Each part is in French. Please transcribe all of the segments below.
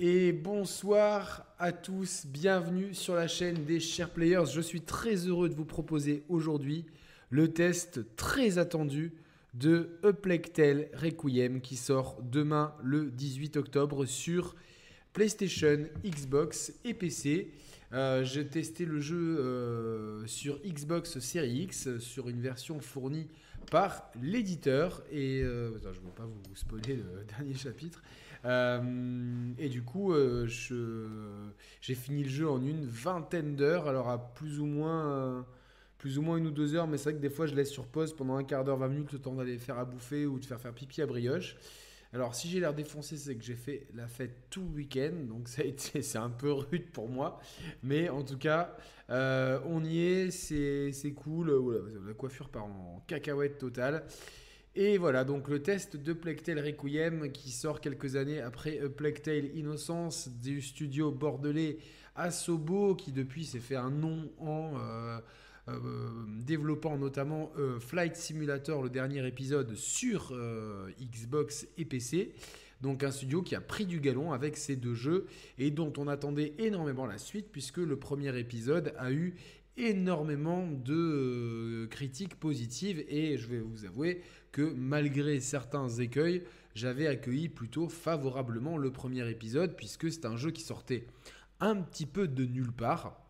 Et bonsoir à tous, bienvenue sur la chaîne des Chers Players. Je suis très heureux de vous proposer aujourd'hui le test très attendu de Tale Requiem qui sort demain le 18 octobre sur PlayStation, Xbox et PC. Euh, j'ai testé le jeu euh, sur Xbox Series X sur une version fournie par l'éditeur et euh, je ne veux pas vous spoiler le dernier chapitre et du coup j'ai fini le jeu en une vingtaine d'heures alors à plus ou moins plus ou moins une ou deux heures mais c'est vrai que des fois je laisse sur pause pendant un quart d'heure 20 minutes le temps d'aller faire à bouffer ou de faire faire pipi à brioche alors, si j'ai l'air défoncé, c'est que j'ai fait la fête tout le week-end, donc c'est un peu rude pour moi. Mais en tout cas, euh, on y est, c'est, cool. la coiffure part en cacahuète totale. Et voilà, donc le test de Plague Tale Requiem qui sort quelques années après Plague Tale Innocence du studio bordelais Asobo qui depuis s'est fait un nom en euh, euh, développant notamment euh, Flight Simulator, le dernier épisode, sur euh, Xbox et PC. Donc un studio qui a pris du galon avec ces deux jeux et dont on attendait énormément la suite puisque le premier épisode a eu énormément de critiques positives et je vais vous avouer que malgré certains écueils, j'avais accueilli plutôt favorablement le premier épisode puisque c'est un jeu qui sortait un petit peu de nulle part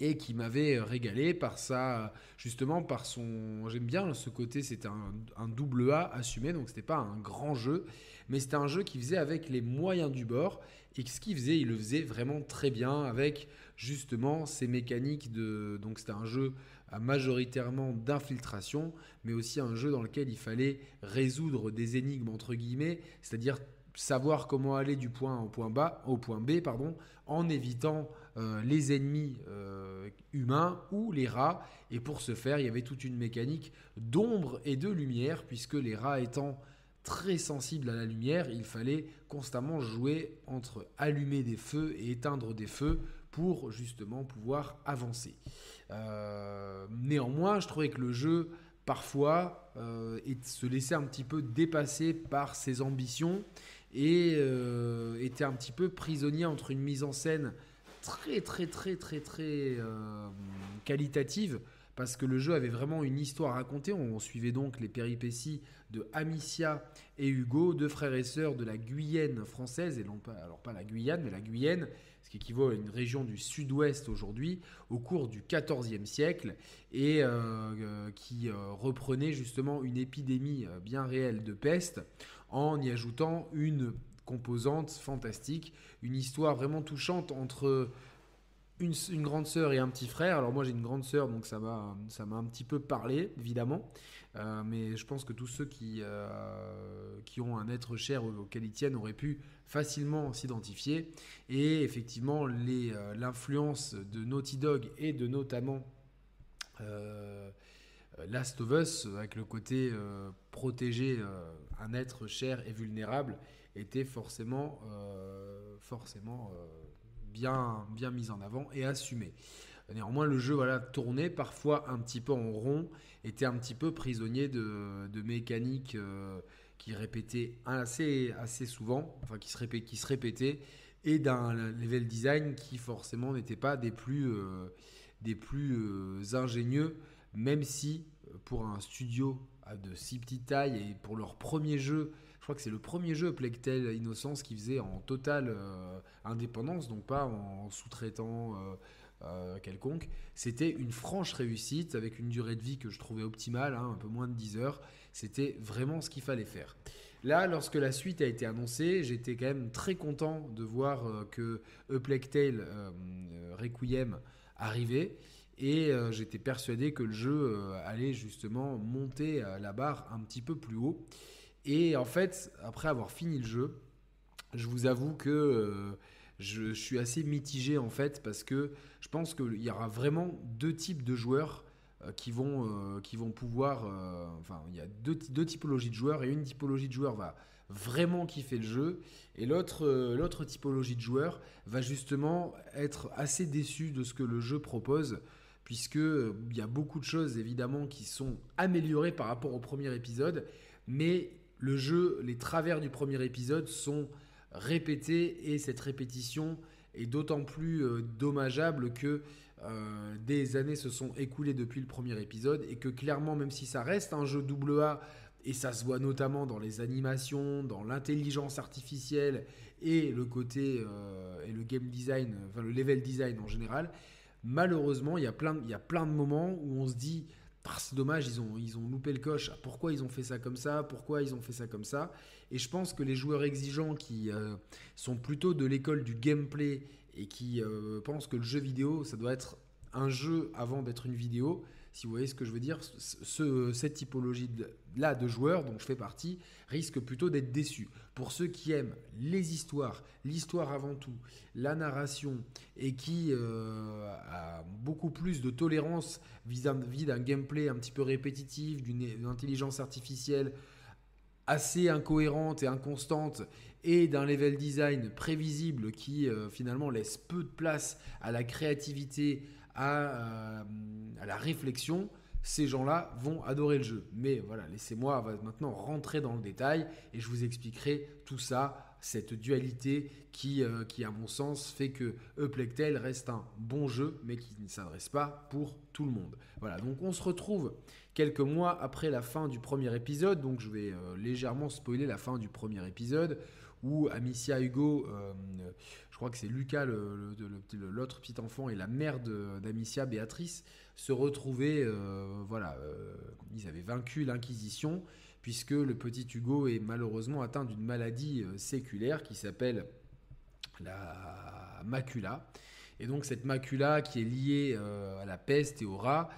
et qui m'avait régalé par ça, justement par son. J'aime bien ce côté, c'était un, double A assumé, donc c'était pas un grand jeu, mais c'était un jeu qui faisait avec les moyens du bord. Et ce qu'il faisait, il le faisait vraiment très bien avec justement ces mécaniques de. Donc c'était un jeu majoritairement d'infiltration, mais aussi un jeu dans lequel il fallait résoudre des énigmes entre guillemets, c'est-à-dire savoir comment aller du point A au point, B en évitant euh, les ennemis euh, humains ou les rats. Et pour ce faire, il y avait toute une mécanique d'ombre et de lumière, puisque les rats étant très sensibles à la lumière, il fallait constamment jouer entre allumer des feux et éteindre des feux pour justement pouvoir avancer. Euh, néanmoins, je trouvais que le jeu parfois se laissait un petit peu dépasser par ses ambitions et était un petit peu prisonnier entre une mise en scène très très très très très euh, qualitative parce que le jeu avait vraiment une histoire à raconter. On suivait donc les péripéties de Amicia et Hugo, deux frères et sœurs de la Guyenne française, et non pas, alors pas la Guyane, mais la Guyenne, qui équivaut à une région du sud-ouest aujourd'hui, au cours du XIVe siècle, et euh, euh, qui reprenait justement une épidémie bien réelle de peste en y ajoutant une composante fantastique, une histoire vraiment touchante entre une, grande sœur et un petit frère. Alors moi j'ai une grande sœur, donc ça m'a ça m'a un petit peu parlé, évidemment. Euh, mais je pense que tous ceux qui, euh, qui ont un être cher auquel ils tiennent auraient pu facilement s'identifier. Et effectivement, euh, l'influence de Naughty Dog et de notamment Last of Us, avec le côté protéger un être cher et vulnérable, était forcément, euh, forcément euh, bien, bien mise en avant et assumé. Néanmoins, le jeu voilà, tournait parfois un petit peu en rond, était un petit peu prisonnier de, de mécaniques euh, qui répétaient assez, assez souvent, enfin qui se, répétaient, et d'un level design qui forcément n'était pas des plus, des plus ingénieux, même si pour un studio de si petite taille et pour leur premier jeu, je crois que c'est le premier jeu Tale Innocence qui faisait en totale euh, indépendance, donc pas en sous-traitant euh, euh, quelconque. C'était une franche réussite avec une durée de vie que je trouvais optimale, hein, un peu moins de 10 heures. C'était vraiment ce qu'il fallait faire. Là, lorsque la suite a été annoncée, j'étais quand même très content de voir que A Plague Tale Requiem arrivait. Et j'étais persuadé que le jeu allait justement monter la barre un petit peu plus haut. Et en fait, après avoir fini le jeu, je vous avoue que euh, je, suis assez mitigé en fait parce que je pense qu'il y aura vraiment deux types de joueurs euh, qui, vont, euh, qui vont pouvoir. enfin, il y a deux, typologies de joueurs et une typologie de joueurs va vraiment kiffer le jeu et l'autre typologie de joueurs va justement être assez déçu de ce que le jeu propose puisque il y a beaucoup de choses évidemment qui sont améliorées par rapport au premier épisode mais le jeu, les travers du premier épisode sont répéter et cette répétition est d'autant plus dommageable que des années se sont écoulées depuis le premier épisode et que clairement, même si ça reste un jeu double A et ça se voit notamment dans les animations, dans l'intelligence artificielle et le côté euh, et le game design, enfin le level design en général. Malheureusement, il y a plein, il y a plein de moments où on se dit ah, c'est dommage, ils ont, ils ont loupé le coche. Pourquoi ils ont fait ça comme ça? Pourquoi ils ont fait ça comme ça? Et je pense que les joueurs exigeants qui euh, sont plutôt de l'école du gameplay et qui euh, pensent que le jeu vidéo, ça doit être un jeu avant d'être une vidéo, si vous voyez ce que je veux dire, ce, cette typologie-là de joueurs, dont je fais partie, risque plutôt d'être déçu. Pour ceux qui aiment les histoires, l'histoire avant tout, la narration, et qui euh, a beaucoup plus de tolérance vis-à-vis d'un gameplay un petit peu répétitif, d'une intelligence artificielle assez incohérente et inconstante, et d'un level design prévisible qui euh, finalement laisse peu de place à la créativité, euh, à, la réflexion, ces gens-là vont adorer le jeu. Mais voilà, laissez-moi maintenant rentrer dans le détail et je vous expliquerai tout ça, cette dualité qui, euh, qui à mon sens, fait que Euplectel reste un bon jeu, mais qui ne s'adresse pas pour tout le monde. Voilà, donc on se retrouve quelques mois après la fin du premier épisode, donc je vais euh, légèrement spoiler la fin du premier épisode, où Amicia Hugo, euh, je crois que c'est Lucas, l'autre petit enfant, et la mère d'Amicia, Béatrice, se retrouvaient, voilà, ils avaient vaincu l'Inquisition, puisque le petit Hugo est malheureusement atteint d'une maladie séculaire qui s'appelle la macula. Et donc cette macula qui est liée à la peste et au rat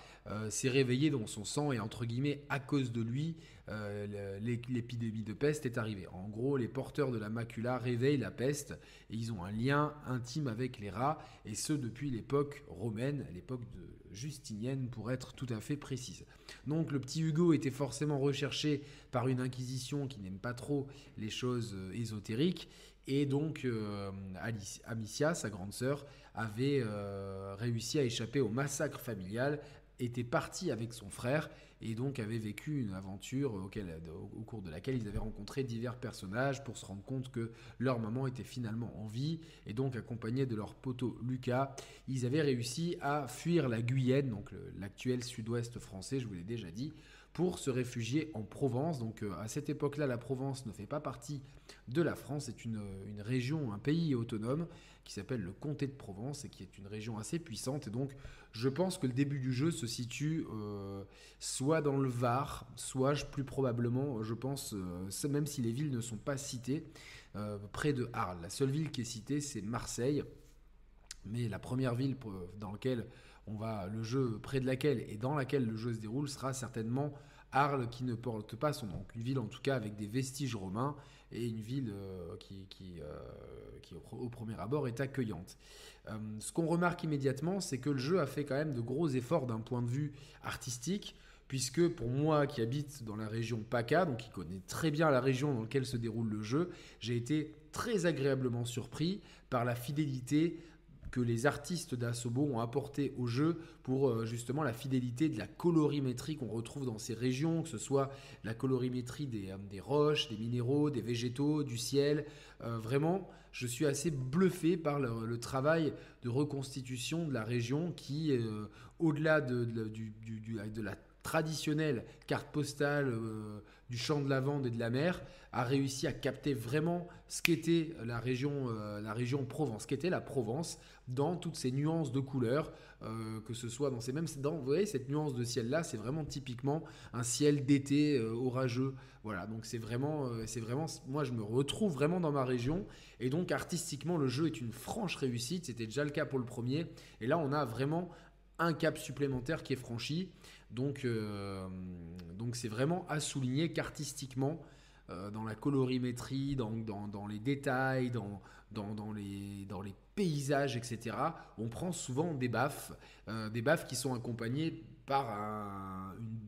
s'est réveillée dans son sang et entre guillemets à cause de lui euh, l'épidémie de peste est arrivée. En gros, les porteurs de la macula réveillent la peste et ils ont un lien intime avec les rats, et ce depuis l'époque romaine, l'époque de Justinienne pour être tout à fait précise. Donc le petit Hugo était forcément recherché par une inquisition qui n'aime pas trop les choses euh, ésotériques, et donc euh, Amicia, sa grande sœur, avait réussi à échapper au massacre familial était parti avec son frère et donc avait vécu une aventure au, cours de laquelle ils avaient rencontré divers personnages pour se rendre compte que leur maman était finalement en vie et donc accompagnés de leur poteau Lucas, ils avaient réussi à fuir la Guyenne, donc l'actuel sud-ouest français, je vous l'ai déjà dit, pour se réfugier en Provence. Donc euh, à cette époque-là, la Provence ne fait pas partie de la France, c'est une, région, un pays autonome qui s'appelle le comté de Provence et qui est une région assez puissante. Et donc je pense que le début du jeu se situe euh, soit dans le Var, soit plus probablement, je pense, euh, même si les villes ne sont pas citées, près de Arles. La seule ville qui est citée, c'est Marseille. Mais la première ville dans laquelle on va le jeu près de laquelle et dans laquelle le jeu se déroule sera certainement Arles qui ne porte pas son nom. Une ville en tout cas avec des vestiges romains et une ville euh, qui, euh, qui, au, premier abord est accueillante. Euh, ce qu'on remarque immédiatement, c'est que le jeu a fait quand même de gros efforts d'un point de vue artistique, puisque pour moi qui habite dans la région PACA, donc qui connaît très bien la région dans laquelle se déroule le jeu, j'ai été très agréablement surpris par la fidélité que les artistes d'Asobo ont apporté au jeu pour euh, justement la fidélité de la colorimétrie qu'on retrouve dans ces régions, que ce soit la colorimétrie des, euh, des roches, des minéraux, des végétaux, du ciel. Euh, vraiment, je suis assez bluffé par le, travail de reconstitution de la région qui, au-delà de, du, de la traditionnelle carte postale du champ de lavande et de la mer, a réussi à capter vraiment ce qu'était la région, la région Provence, ce qu'était la Provence, dans toutes ces nuances de couleurs, euh, que ce soit dans ces mêmes... Dans, vous voyez, cette nuance de ciel-là, c'est vraiment typiquement un ciel d'été euh, orageux. Voilà, donc c'est vraiment, euh, c'est vraiment... Moi, je me retrouve vraiment dans ma région. Et donc, artistiquement, le jeu est une franche réussite. C'était déjà le cas pour le premier. Et là, on a vraiment un cap supplémentaire qui est franchi. Donc, donc c'est vraiment à souligner qu'artistiquement, dans la colorimétrie, dans, dans, dans les détails, dans, dans, les, dans les paysages, etc., on prend souvent des baffes, euh, des baffes qui sont accompagnées par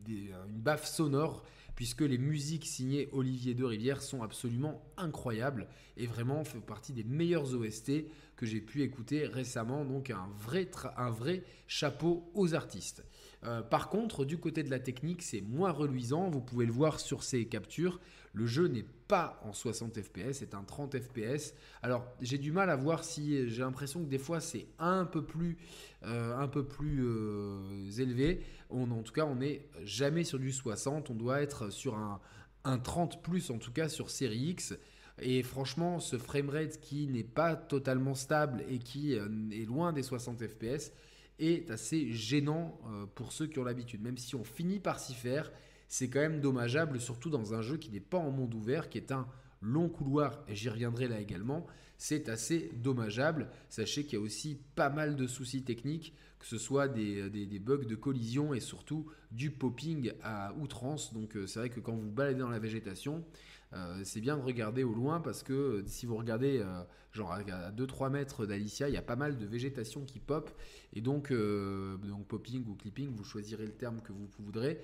une, baffe sonore, puisque les musiques signées Olivier de Rivière sont absolument incroyables et vraiment font partie des meilleurs OST que j'ai pu écouter récemment. Donc un vrai, un vrai chapeau aux artistes. Euh, par contre, du côté de la technique, c'est moins reluisant. Vous pouvez le voir sur ces captures. le jeu n'est pas en 60 fps, c'est un 30 fps. Alors j'ai du mal à voir si j'ai l'impression que des fois c'est un peu plus, euh, euh, élevé. En tout cas, on n'est jamais sur du 60, on doit être sur un, un 30 plus en tout cas sur série X. Et franchement, ce framerate qui n'est pas totalement stable et qui est loin des 60 fps est assez gênant pour ceux qui ont l'habitude. Même si on finit par s'y faire, c'est quand même dommageable, surtout dans un jeu qui n'est pas en monde ouvert, qui est un long couloir, et j'y reviendrai là également, c'est assez dommageable. Sachez qu'il y a aussi pas mal de soucis techniques, que ce soit des, bugs de collision et surtout du popping à outrance. Donc euh, c'est vrai que quand vous baladez dans la végétation, euh, c'est bien de regarder au loin parce que euh, si vous regardez euh, genre à 2-3 mètres d'Alicia, il y a pas mal de végétation qui pop et donc, donc popping ou clipping, vous choisirez le terme que vous voudrez.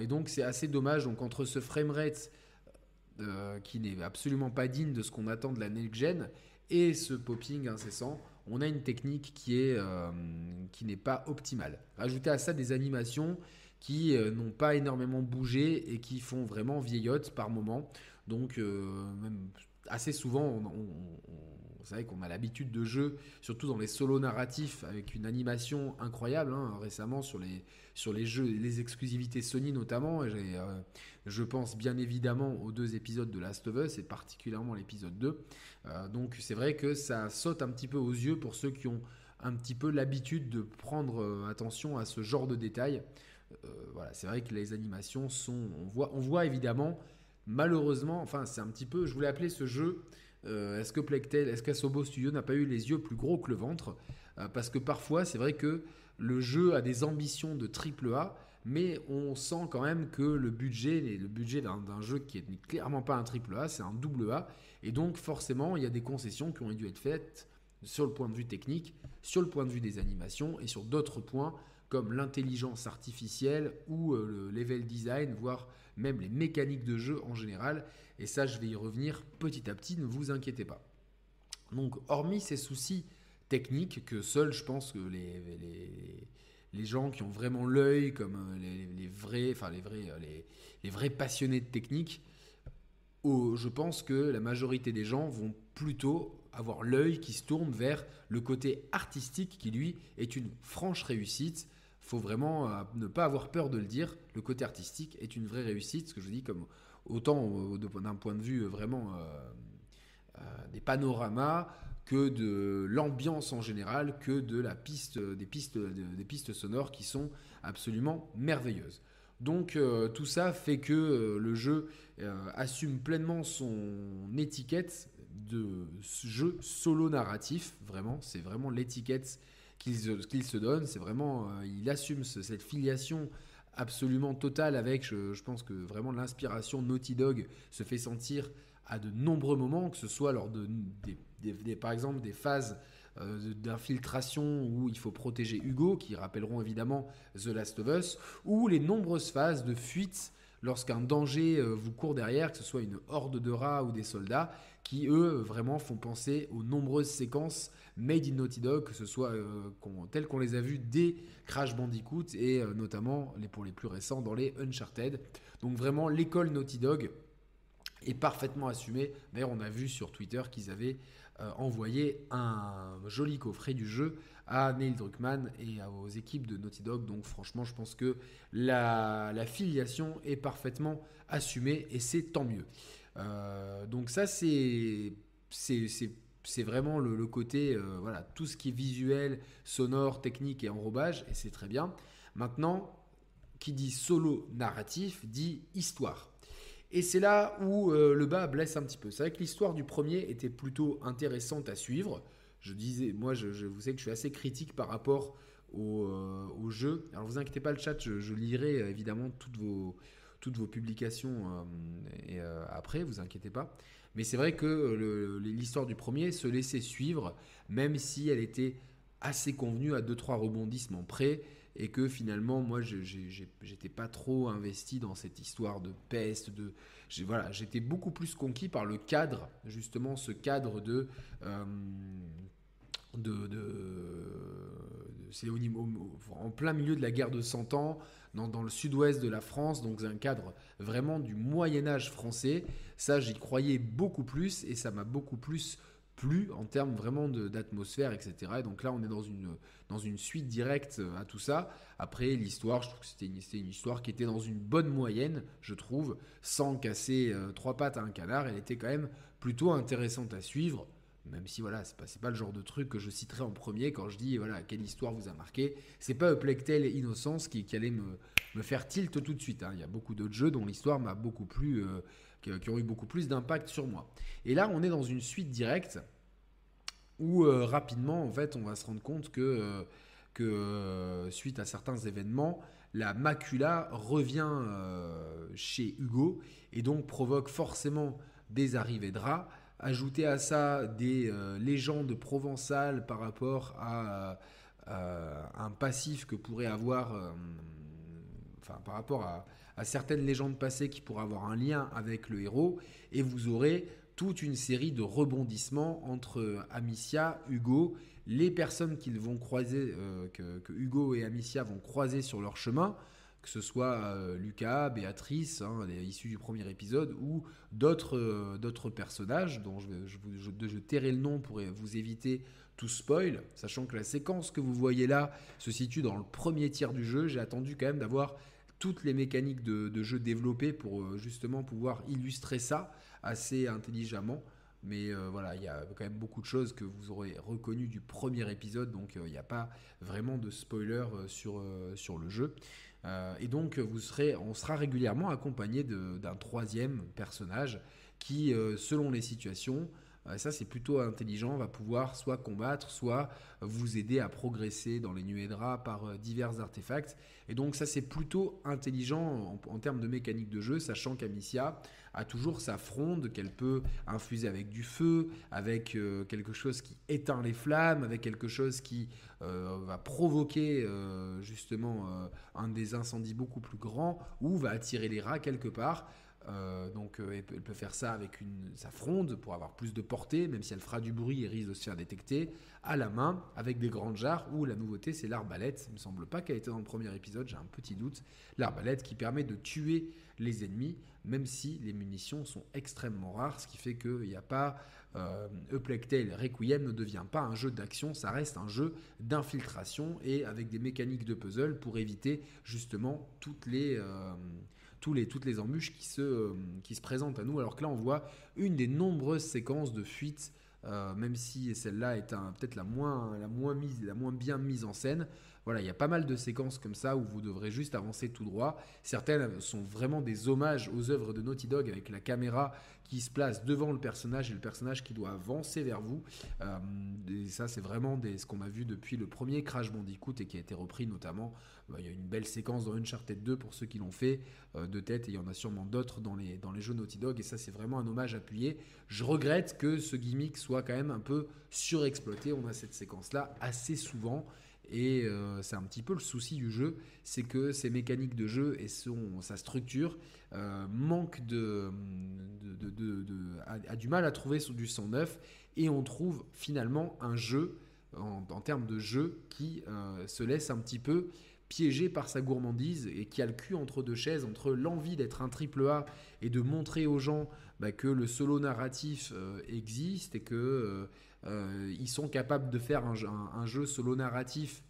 et donc c'est assez dommage. Donc entre ce framerate qui n'est absolument pas digne de ce qu'on attend de la next gen et ce popping incessant, on a une technique qui est qui n'est pas optimale. Rajoutez à ça des animations qui n'ont pas énormément bougé et qui font vraiment vieillotte par moment. Donc, euh, assez souvent, on, vous savez qu'on a l'habitude de jeux, surtout dans les solos narratifs, avec une animation incroyable. Hein, récemment, sur les, sur les jeux, les exclusivités Sony notamment, euh, je pense bien évidemment aux deux épisodes de Last of Us, et particulièrement l'épisode 2. Euh, donc, c'est vrai que ça saute un petit peu aux yeux pour ceux qui ont un petit peu l'habitude de prendre attention à ce genre de détails. voilà, c'est vrai que les animations sont. On voit, on voit évidemment malheureusement, enfin c'est un petit peu, je voulais appeler ce jeu, euh, est-ce que Plectel, est-ce qu'Asobo Studio n'a pas eu les yeux plus gros que le ventre? Euh, Parce que parfois c'est vrai que le jeu a des ambitions de triple A, mais on sent quand même que le budget, le budget d'un jeu qui est clairement pas un triple A, c'est un double A, et donc forcément il y a des concessions qui ont dû être faites sur le point de vue technique, sur le point de vue des animations et sur d'autres points comme l'intelligence artificielle ou euh, le level design, voire même les mécaniques de jeu en général. Et ça, je vais y revenir petit à petit, ne vous inquiétez pas. Donc, hormis ces soucis techniques que seuls, je pense que les, les, gens qui ont vraiment l'œil, comme euh, les, vrais, enfin les vrais, euh, les, vrais passionnés de technique, je pense que la majorité des gens vont plutôt avoir l'œil qui se tourne vers le côté artistique qui lui est une franche réussite faut vraiment euh, ne pas avoir peur de le dire. Le côté artistique est une vraie réussite, ce que je dis comme autant d'un point de vue vraiment euh, euh, des panoramas que de l'ambiance en général, que de la piste, des pistes, des pistes sonores qui sont absolument merveilleuses. Donc tout ça fait que le jeu assume pleinement son étiquette de jeu solo narratif. Vraiment, c'est vraiment l'étiquette qu'il se donne. C'est vraiment, euh, il assume cette filiation absolument totale avec, je, pense que vraiment l'inspiration Naughty Dog se fait sentir à de nombreux moments, que ce soit lors de, des, par exemple des phases euh, d'infiltration où il faut protéger Hugo, qui rappelleront évidemment The Last of Us, ou les nombreuses phases de fuite lorsqu'un danger euh, vous court derrière, que ce soit une horde de rats ou des soldats, qui eux vraiment font penser aux nombreuses séquences made in Naughty Dog, que ce soit euh, telles qu'on les a vues dès Crash Bandicoot et euh, notamment les, pour les plus récents dans les Uncharted. Donc vraiment l'école Naughty Dog est parfaitement assumée. D'ailleurs on a vu sur Twitter qu'ils avaient euh, envoyé un joli coffret du jeu à Neil Druckmann et aux équipes de Naughty Dog. Donc franchement je pense que la, la filiation est parfaitement assumée et c'est tant mieux. Donc ça c'est c'est vraiment le, côté, euh, voilà, tout ce qui est visuel, sonore, technique et enrobage, et c'est très bien. Maintenant, qui dit solo narratif dit histoire. Et c'est là où euh, le bas blesse un petit peu. C'est vrai que l'histoire du premier était plutôt intéressante à suivre. Je disais, moi, je, vous sais que je suis assez critique par rapport au, euh, jeu. Alors, vous inquiétez pas, le chat, je, lirai évidemment toutes vos, toutes vos publications et, après, vous inquiétez pas. Mais c'est vrai que l'histoire du premier se laissait suivre, même si elle était assez convenue à 2-3 rebondissements près, et que finalement, moi, j'étais pas trop investi dans cette histoire de peste. De, voilà, j'étais beaucoup plus conquis par le cadre, justement, ce cadre de. Euh, de, c'est au, en plein milieu de la guerre de 100 ans, dans, le sud-ouest de la France, donc un cadre vraiment du Moyen Âge français. Ça, j'y croyais beaucoup plus et ça m'a beaucoup plus plu en termes vraiment d'atmosphère, etc. Et donc là, on est dans une, dans une suite directe euh, à tout ça. Après, l'histoire, je trouve que c'était une, une, histoire qui était dans une bonne moyenne, je trouve, sans casser euh, trois pattes à un canard. Elle était quand même plutôt intéressante à suivre. Même si voilà, c'est pas, pas le genre de truc que je citerai en premier quand je dis voilà quelle histoire vous a marqué. C'est pas Plectel et Innocence qui, qui allait me, me, faire tilt tout de suite. Hein. Il y a beaucoup d'autres jeux dont l'histoire m'a beaucoup plus, euh, qui, ont eu beaucoup plus d'impact sur moi. Et là, on est dans une suite directe où euh, rapidement, en fait, on va se rendre compte que, euh, que suite à certains événements, la macula revient chez Hugo et donc provoque forcément des arrivées de rats Ajouter à ça des euh, légendes provençales par rapport à, euh, un passif que pourrait avoir, euh, enfin par rapport à, certaines légendes passées qui pourraient avoir un lien avec le héros, et vous aurez toute une série de rebondissements entre Amicia, Hugo, les personnes qu'ils vont croiser, que, Hugo et Amicia vont croiser sur leur chemin, que ce soit euh, Lucas, Béatrice, hein, issus du premier épisode, ou d'autres euh, personnages dont je, je, je, tairai le nom pour vous éviter tout spoil, sachant que la séquence que vous voyez là se situe dans le premier tiers du jeu. J'ai attendu quand même d'avoir toutes les mécaniques de, jeu développées pour euh, justement pouvoir illustrer ça assez intelligemment. Mais voilà, il y a quand même beaucoup de choses que vous aurez reconnues du premier épisode, donc il n'y a pas vraiment de spoiler sur le jeu. Euh, et donc, vous serez, on sera régulièrement accompagné d'un troisième personnage qui, euh, selon les situations, euh, ça c'est plutôt intelligent, va pouvoir soit combattre, soit vous aider à progresser dans les nuées de rats par divers artefacts. Et donc ça c'est plutôt intelligent en, termes de mécanique de jeu, sachant qu'Amicia a toujours sa fronde qu'elle peut infuser avec du feu, avec quelque chose qui éteint les flammes, avec quelque chose qui euh, va provoquer euh, justement euh, un des incendies beaucoup plus grands ou va attirer les rats quelque part. Donc elle peut, faire ça avec sa fronde pour avoir plus de portée, même si elle fera du bruit et risque de se faire détecter, à la main, avec des grandes jarres, ou la nouveauté c'est l'arbalète, il me semble pas qu'elle était dans le premier épisode, j'ai un petit doute, l'arbalète qui permet de tuer les ennemis, même si les munitions sont extrêmement rares, ce qui fait qu'il n'y a pas euh, Requiem ne devient pas un jeu d'action, ça reste un jeu d'infiltration et avec des mécaniques de puzzle pour éviter justement toutes les, euh, toutes les embûches qui se, euh, qui se présentent à nous. Alors que là, on voit une des nombreuses séquences de fuite, euh, même si celle-là est peut-être la moins bien mise en scène. Voilà, il y a pas mal de séquences comme ça où vous devrez juste avancer tout droit. Certaines sont vraiment des hommages aux œuvres de Naughty Dog avec la caméra qui se place devant le personnage et le personnage qui doit avancer vers vous. Euh, et ça, c'est vraiment des, ce qu'on a vu depuis le premier Crash Bandicoot et qui a été repris notamment. Euh, il y a une belle séquence dans Uncharted 2 pour ceux qui l'ont fait euh, de tête et il y en a sûrement d'autres dans les, dans les jeux Naughty Dog et ça, c'est vraiment un hommage appuyé. Je regrette que ce gimmick soit quand même un peu surexploité. On a cette séquence-là assez souvent. Et euh, c'est un petit peu le souci du jeu, c'est que ses mécaniques de jeu et son, sa structure euh, manquent de, a, du mal à trouver du sang neuf. Et on trouve finalement un jeu, en, termes de jeu, qui euh, se laisse un petit peu piégé par sa gourmandise et qui a le cul entre deux chaises, entre l'envie d'être un triple A et de montrer aux gens bah, que le solo narratif existe et que euh, ils sont capables de faire un, jeu solo narratif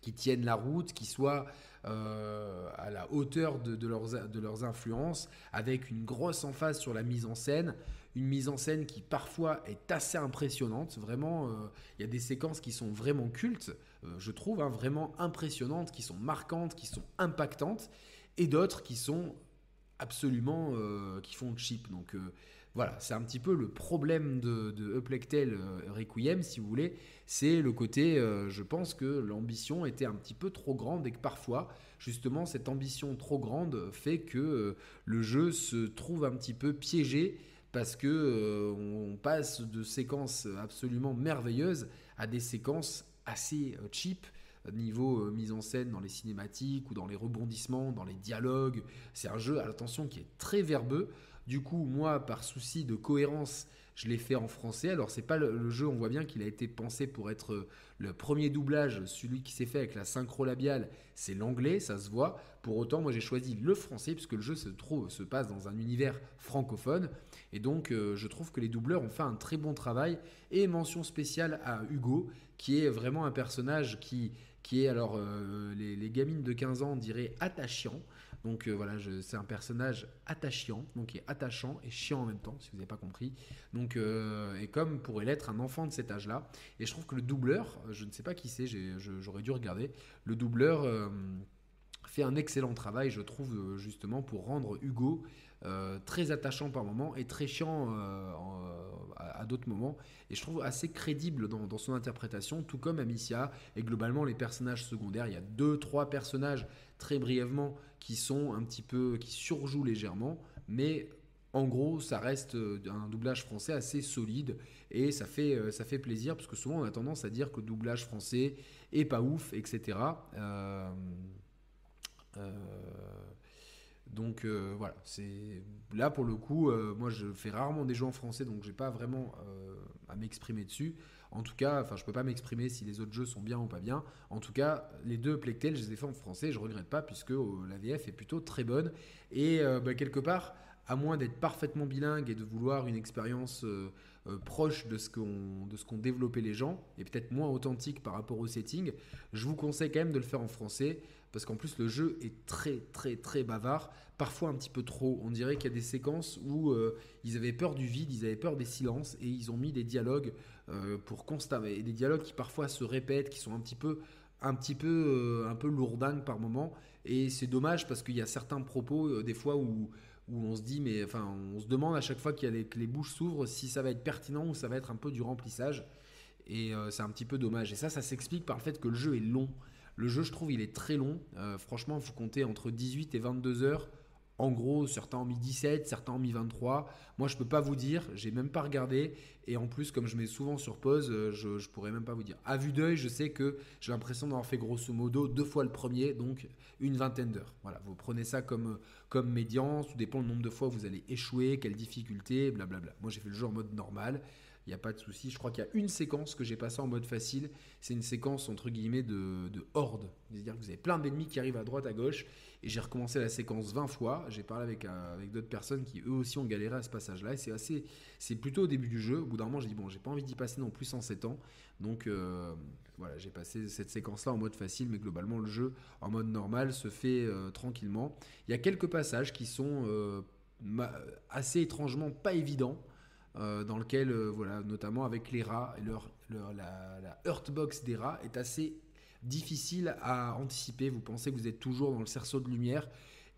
qui tienne la route, qui soit euh, à la hauteur de, leurs, influences, avec une grosse emphase sur la mise en scène, une mise en scène qui parfois est assez impressionnante. Vraiment, euh, il y a des séquences qui sont vraiment cultes, je trouve, hein, vraiment impressionnantes, qui sont marquantes, qui sont impactantes, et d'autres qui sont absolument, qui font cheap. Donc voilà, c'est un petit peu le problème de, de euh, Requiem, si vous voulez. C'est le côté, euh, je pense que l'ambition était un petit peu trop grande et que parfois, justement, cette ambition trop grande fait que euh, le jeu se trouve un petit peu piégé parce que on passe de séquences absolument merveilleuses à des séquences assez cheap niveau mise en scène dans les cinématiques ou dans les rebondissements, dans les dialogues. C'est un jeu, à l'attention, qui est très verbeux. Du coup, moi, par souci de cohérence, je l'ai fait en français. Alors c'est pas le, jeu, on voit bien qu'il a été pensé pour être euh, le premier doublage, celui qui s'est fait avec la synchro labiale, c'est l'anglais, ça se voit. Pour autant, moi j'ai choisi le français puisque le jeu se trouve se passe dans un univers francophone et donc euh, je trouve que les doubleurs ont fait un très bon travail et mention spéciale à Hugo qui est vraiment un personnage qui qui est alors euh, les, les, gamines de 15 ans diraient attachant. Donc euh, voilà, c'est un personnage attachant, donc qui est attachant et chiant en même temps, si vous n'avez pas compris. Donc, euh, et comme pourrait l'être un enfant de cet âge-là. Et je trouve que le doubleur, je ne sais pas qui c'est, j'aurais dû regarder, le doubleur euh, fait un excellent travail, je trouve, justement, pour rendre Hugo très attachant par moments et très chiant à, d'autres moments. Et je trouve assez crédible dans, son interprétation, tout comme Amicia et globalement les personnages secondaires. Il y a deux, trois personnages très brièvement qui sont un petit peu, qui surjouent légèrement, mais en gros, ça reste euh, un doublage français assez solide et ça fait, euh, ça fait plaisir parce que souvent on a tendance à dire que le doublage français est pas ouf, etc. Euh, donc voilà, c'est là pour le coup, moi je fais rarement des jeux en français donc j'ai pas vraiment à m'exprimer dessus. En tout cas, enfin, je peux pas m'exprimer si les autres jeux sont bien ou pas bien. En tout cas, les deux Plectel, je les ai fait en français. Je regrette pas puisque euh, la VF est plutôt très bonne. Et euh, bah, quelque part, à moins d'être parfaitement bilingue et de vouloir une expérience euh, proche de ce qu'ont développé les gens, et peut-être moins authentique par rapport au setting, je vous conseille quand même de le faire en français parce qu'en plus le jeu est très très très bavard, parfois un petit peu trop. On dirait qu'il y a des séquences où euh, ils avaient peur du vide, ils avaient peur des silences et ils ont mis des dialogues euh, pour constater, des dialogues qui parfois se répètent, qui sont un petit peu un petit peu un peu par moment et c'est dommage parce qu'il y a certains propos des fois où où on se dit enfin on se demande à chaque fois qu'il les, que les bouches s'ouvrent si ça va être pertinent ou ça va être un peu du remplissage et c'est un petit peu dommage et ça ça s'explique par le fait que le jeu est long le jeu, je trouve, il est très long. Euh, franchement, vous comptez entre 18 et 22 heures. En gros, certains ont mis 17, certains ont mis 23. Moi, je peux pas vous dire, j'ai même pas regardé. Et en plus, comme je mets souvent sur pause, euh, je, ne pourrais même pas vous dire. À vue d'œil, je sais que j'ai l'impression d'avoir fait grosso modo deux fois le premier, donc une vingtaine d'heures. Voilà, vous prenez ça comme, comme médian, tout dépend le nombre de fois où vous allez échouer, quelle difficulté, blablabla. Moi, j'ai fait le jeu en mode normal il n'y a pas de souci. Je crois qu'il y a une séquence que j'ai passée en mode facile. C'est une séquence entre guillemets de, horde. C'est-à-dire que vous avez plein d'ennemis qui arrivent à droite, à gauche. Et j'ai recommencé la séquence 20 fois. J'ai parlé avec, euh, d'autres personnes qui eux aussi ont galéré à ce passage-là. Et c'est assez. C'est plutôt au début du jeu. Au bout d'un moment, j'ai dit bon, j'ai pas envie d'y passer non plus en 7 ans. Donc euh, voilà, j'ai passé cette séquence-là en mode facile. Mais globalement, le jeu en mode normal se fait euh, tranquillement. Il y a quelques passages qui sont assez étrangement pas évidents. Euh, dans lequel, euh, voilà, notamment avec les rats, leur, leur, la, la Hurtbox des rats est assez difficile à anticiper. Vous pensez que vous êtes toujours dans le cerceau de lumière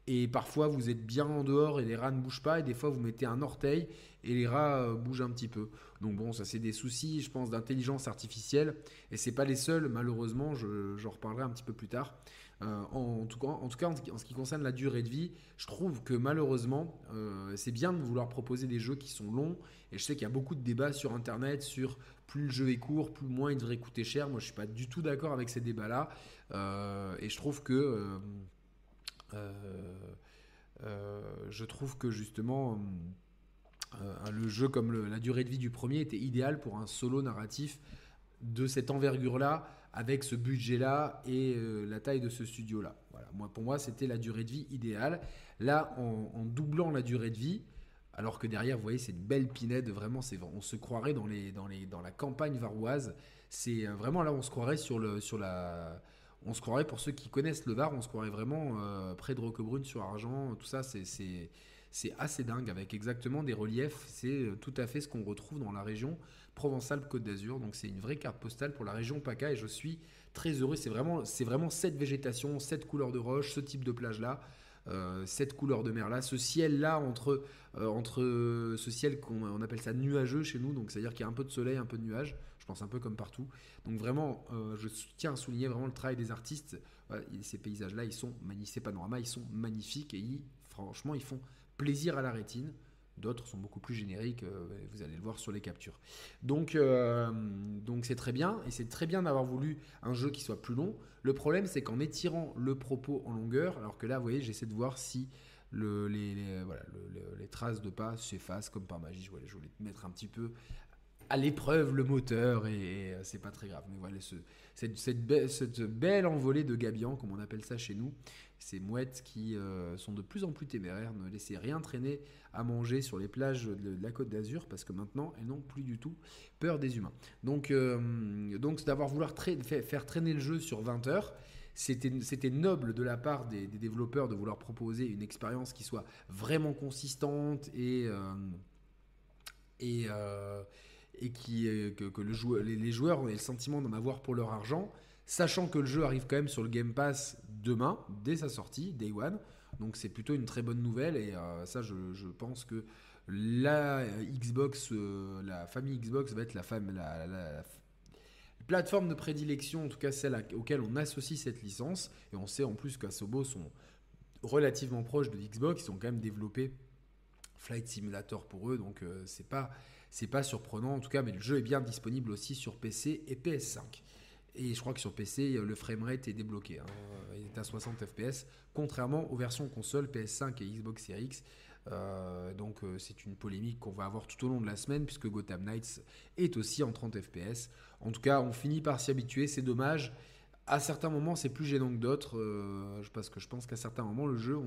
et parfois vous êtes bien en dehors et les rats ne bougent pas et des fois vous mettez un orteil et les rats euh, bougent un petit peu. Donc bon, ça c'est des soucis, je pense, d'intelligence artificielle et c'est pas les seuls, malheureusement, j'en reparlerai un petit peu plus tard. Euh, en, tout cas, en, ce qui concerne la durée de vie, je trouve que malheureusement, euh, c'est bien de vouloir proposer des jeux qui sont longs. Et je sais qu'il y a beaucoup de débats sur Internet sur plus le jeu est court, plus moins il devrait coûter cher. Moi, je suis pas du tout d'accord avec ces débats-là. Euh, et je trouve que je trouve que justement le jeu comme la durée de vie du premier était idéal pour un solo narratif de cette envergure-là, avec ce budget-là et euh, la taille de ce studio-là. Voilà. Moi, pour moi, c'était la durée de vie idéale. Là, en, doublant la durée de vie, alors que derrière, vous voyez, c'est une belle pinette, vraiment, on se croirait dans, la campagne varoise. C'est euh, vraiment là, on se croirait sur, la. On se croirait, pour ceux qui connaissent le Var, on se croirait vraiment euh, près de Roquebrune sur Argent, tout ça, c'est, c'est assez dingue, avec exactement des reliefs. C'est tout à fait ce qu'on retrouve dans la région Provence-Alpes-Côte d'Azur. Donc c'est une vraie carte postale pour la région PACA et je suis très heureux. C'est vraiment, c'est vraiment cette végétation, cette couleur de roche, ce type de plage-là. Euh, cette couleur de mer là, ce ciel là entre, euh, entre ce ciel qu'on on appelle ça nuageux chez nous, donc c'est-à-dire qu'il y a un peu de soleil, un peu de nuage, je pense un peu comme partout. Donc vraiment, euh, je tiens à souligner vraiment le travail des artistes. ces paysages là, ils sont magnifiques, ces panoramas, ils sont magnifiques et franchement, ils font plaisir à la rétine. D'autres sont beaucoup plus génériques, euh, vous allez le voir sur les captures. Donc euh, donc c'est très bien, et c'est très bien d'avoir voulu un jeu qui soit plus long. Le problème c'est qu'en étirant le propos en longueur, alors que là vous voyez j'essaie de voir si le, les, traces de pas s'effacent comme par magie. Je voulais, mettre un petit peu à l'épreuve le moteur et, c'est pas très grave. Mais voilà, cette, cette, belle envolée de gabian, comme on appelle ça chez nous, ces mouettes qui euh, sont de plus en plus téméraires, ne laissez rien traîner à manger sur les plages de, la côte d'Azur parce que maintenant elles n'ont plus du tout peur des humains. Donc, euh, donc d'avoir voulu faire traîner le jeu sur 20 heures, c'était noble de la part des, développeurs de vouloir proposer une expérience qui soit vraiment consistante et, euh, et, et que, le joueur, les, joueurs aient le sentiment d'en avoir pour leur argent, sachant que le jeu arrive quand même sur le Game Pass demain, dès sa sortie, Day One. Donc c'est plutôt une très bonne nouvelle et euh, ça je, pense que la Xbox, euh, la famille Xbox va être la, la, plateforme de prédilection, en tout cas celle auquel on associe cette licence. Et on sait en plus qu'Asobo sont relativement proches de Xbox, ils ont quand même développé Flight Simulator pour eux, donc euh, c'est pas c'est pas surprenant en tout cas, mais le jeu est bien disponible aussi sur PC et PS5. Et je crois que sur PC, le framerate est débloqué. Hein. Il est à 60 fps, contrairement aux versions console PS5 et Xbox Series X. Euh, donc euh, c'est une polémique qu'on va avoir tout au long de la semaine puisque Gotham Knights est aussi en 30 fps. En tout cas, on finit par s'y habituer, c'est dommage. À certains moments, c'est plus gênant que d'autres euh, parce que je pense qu'à certains moments, le jeu,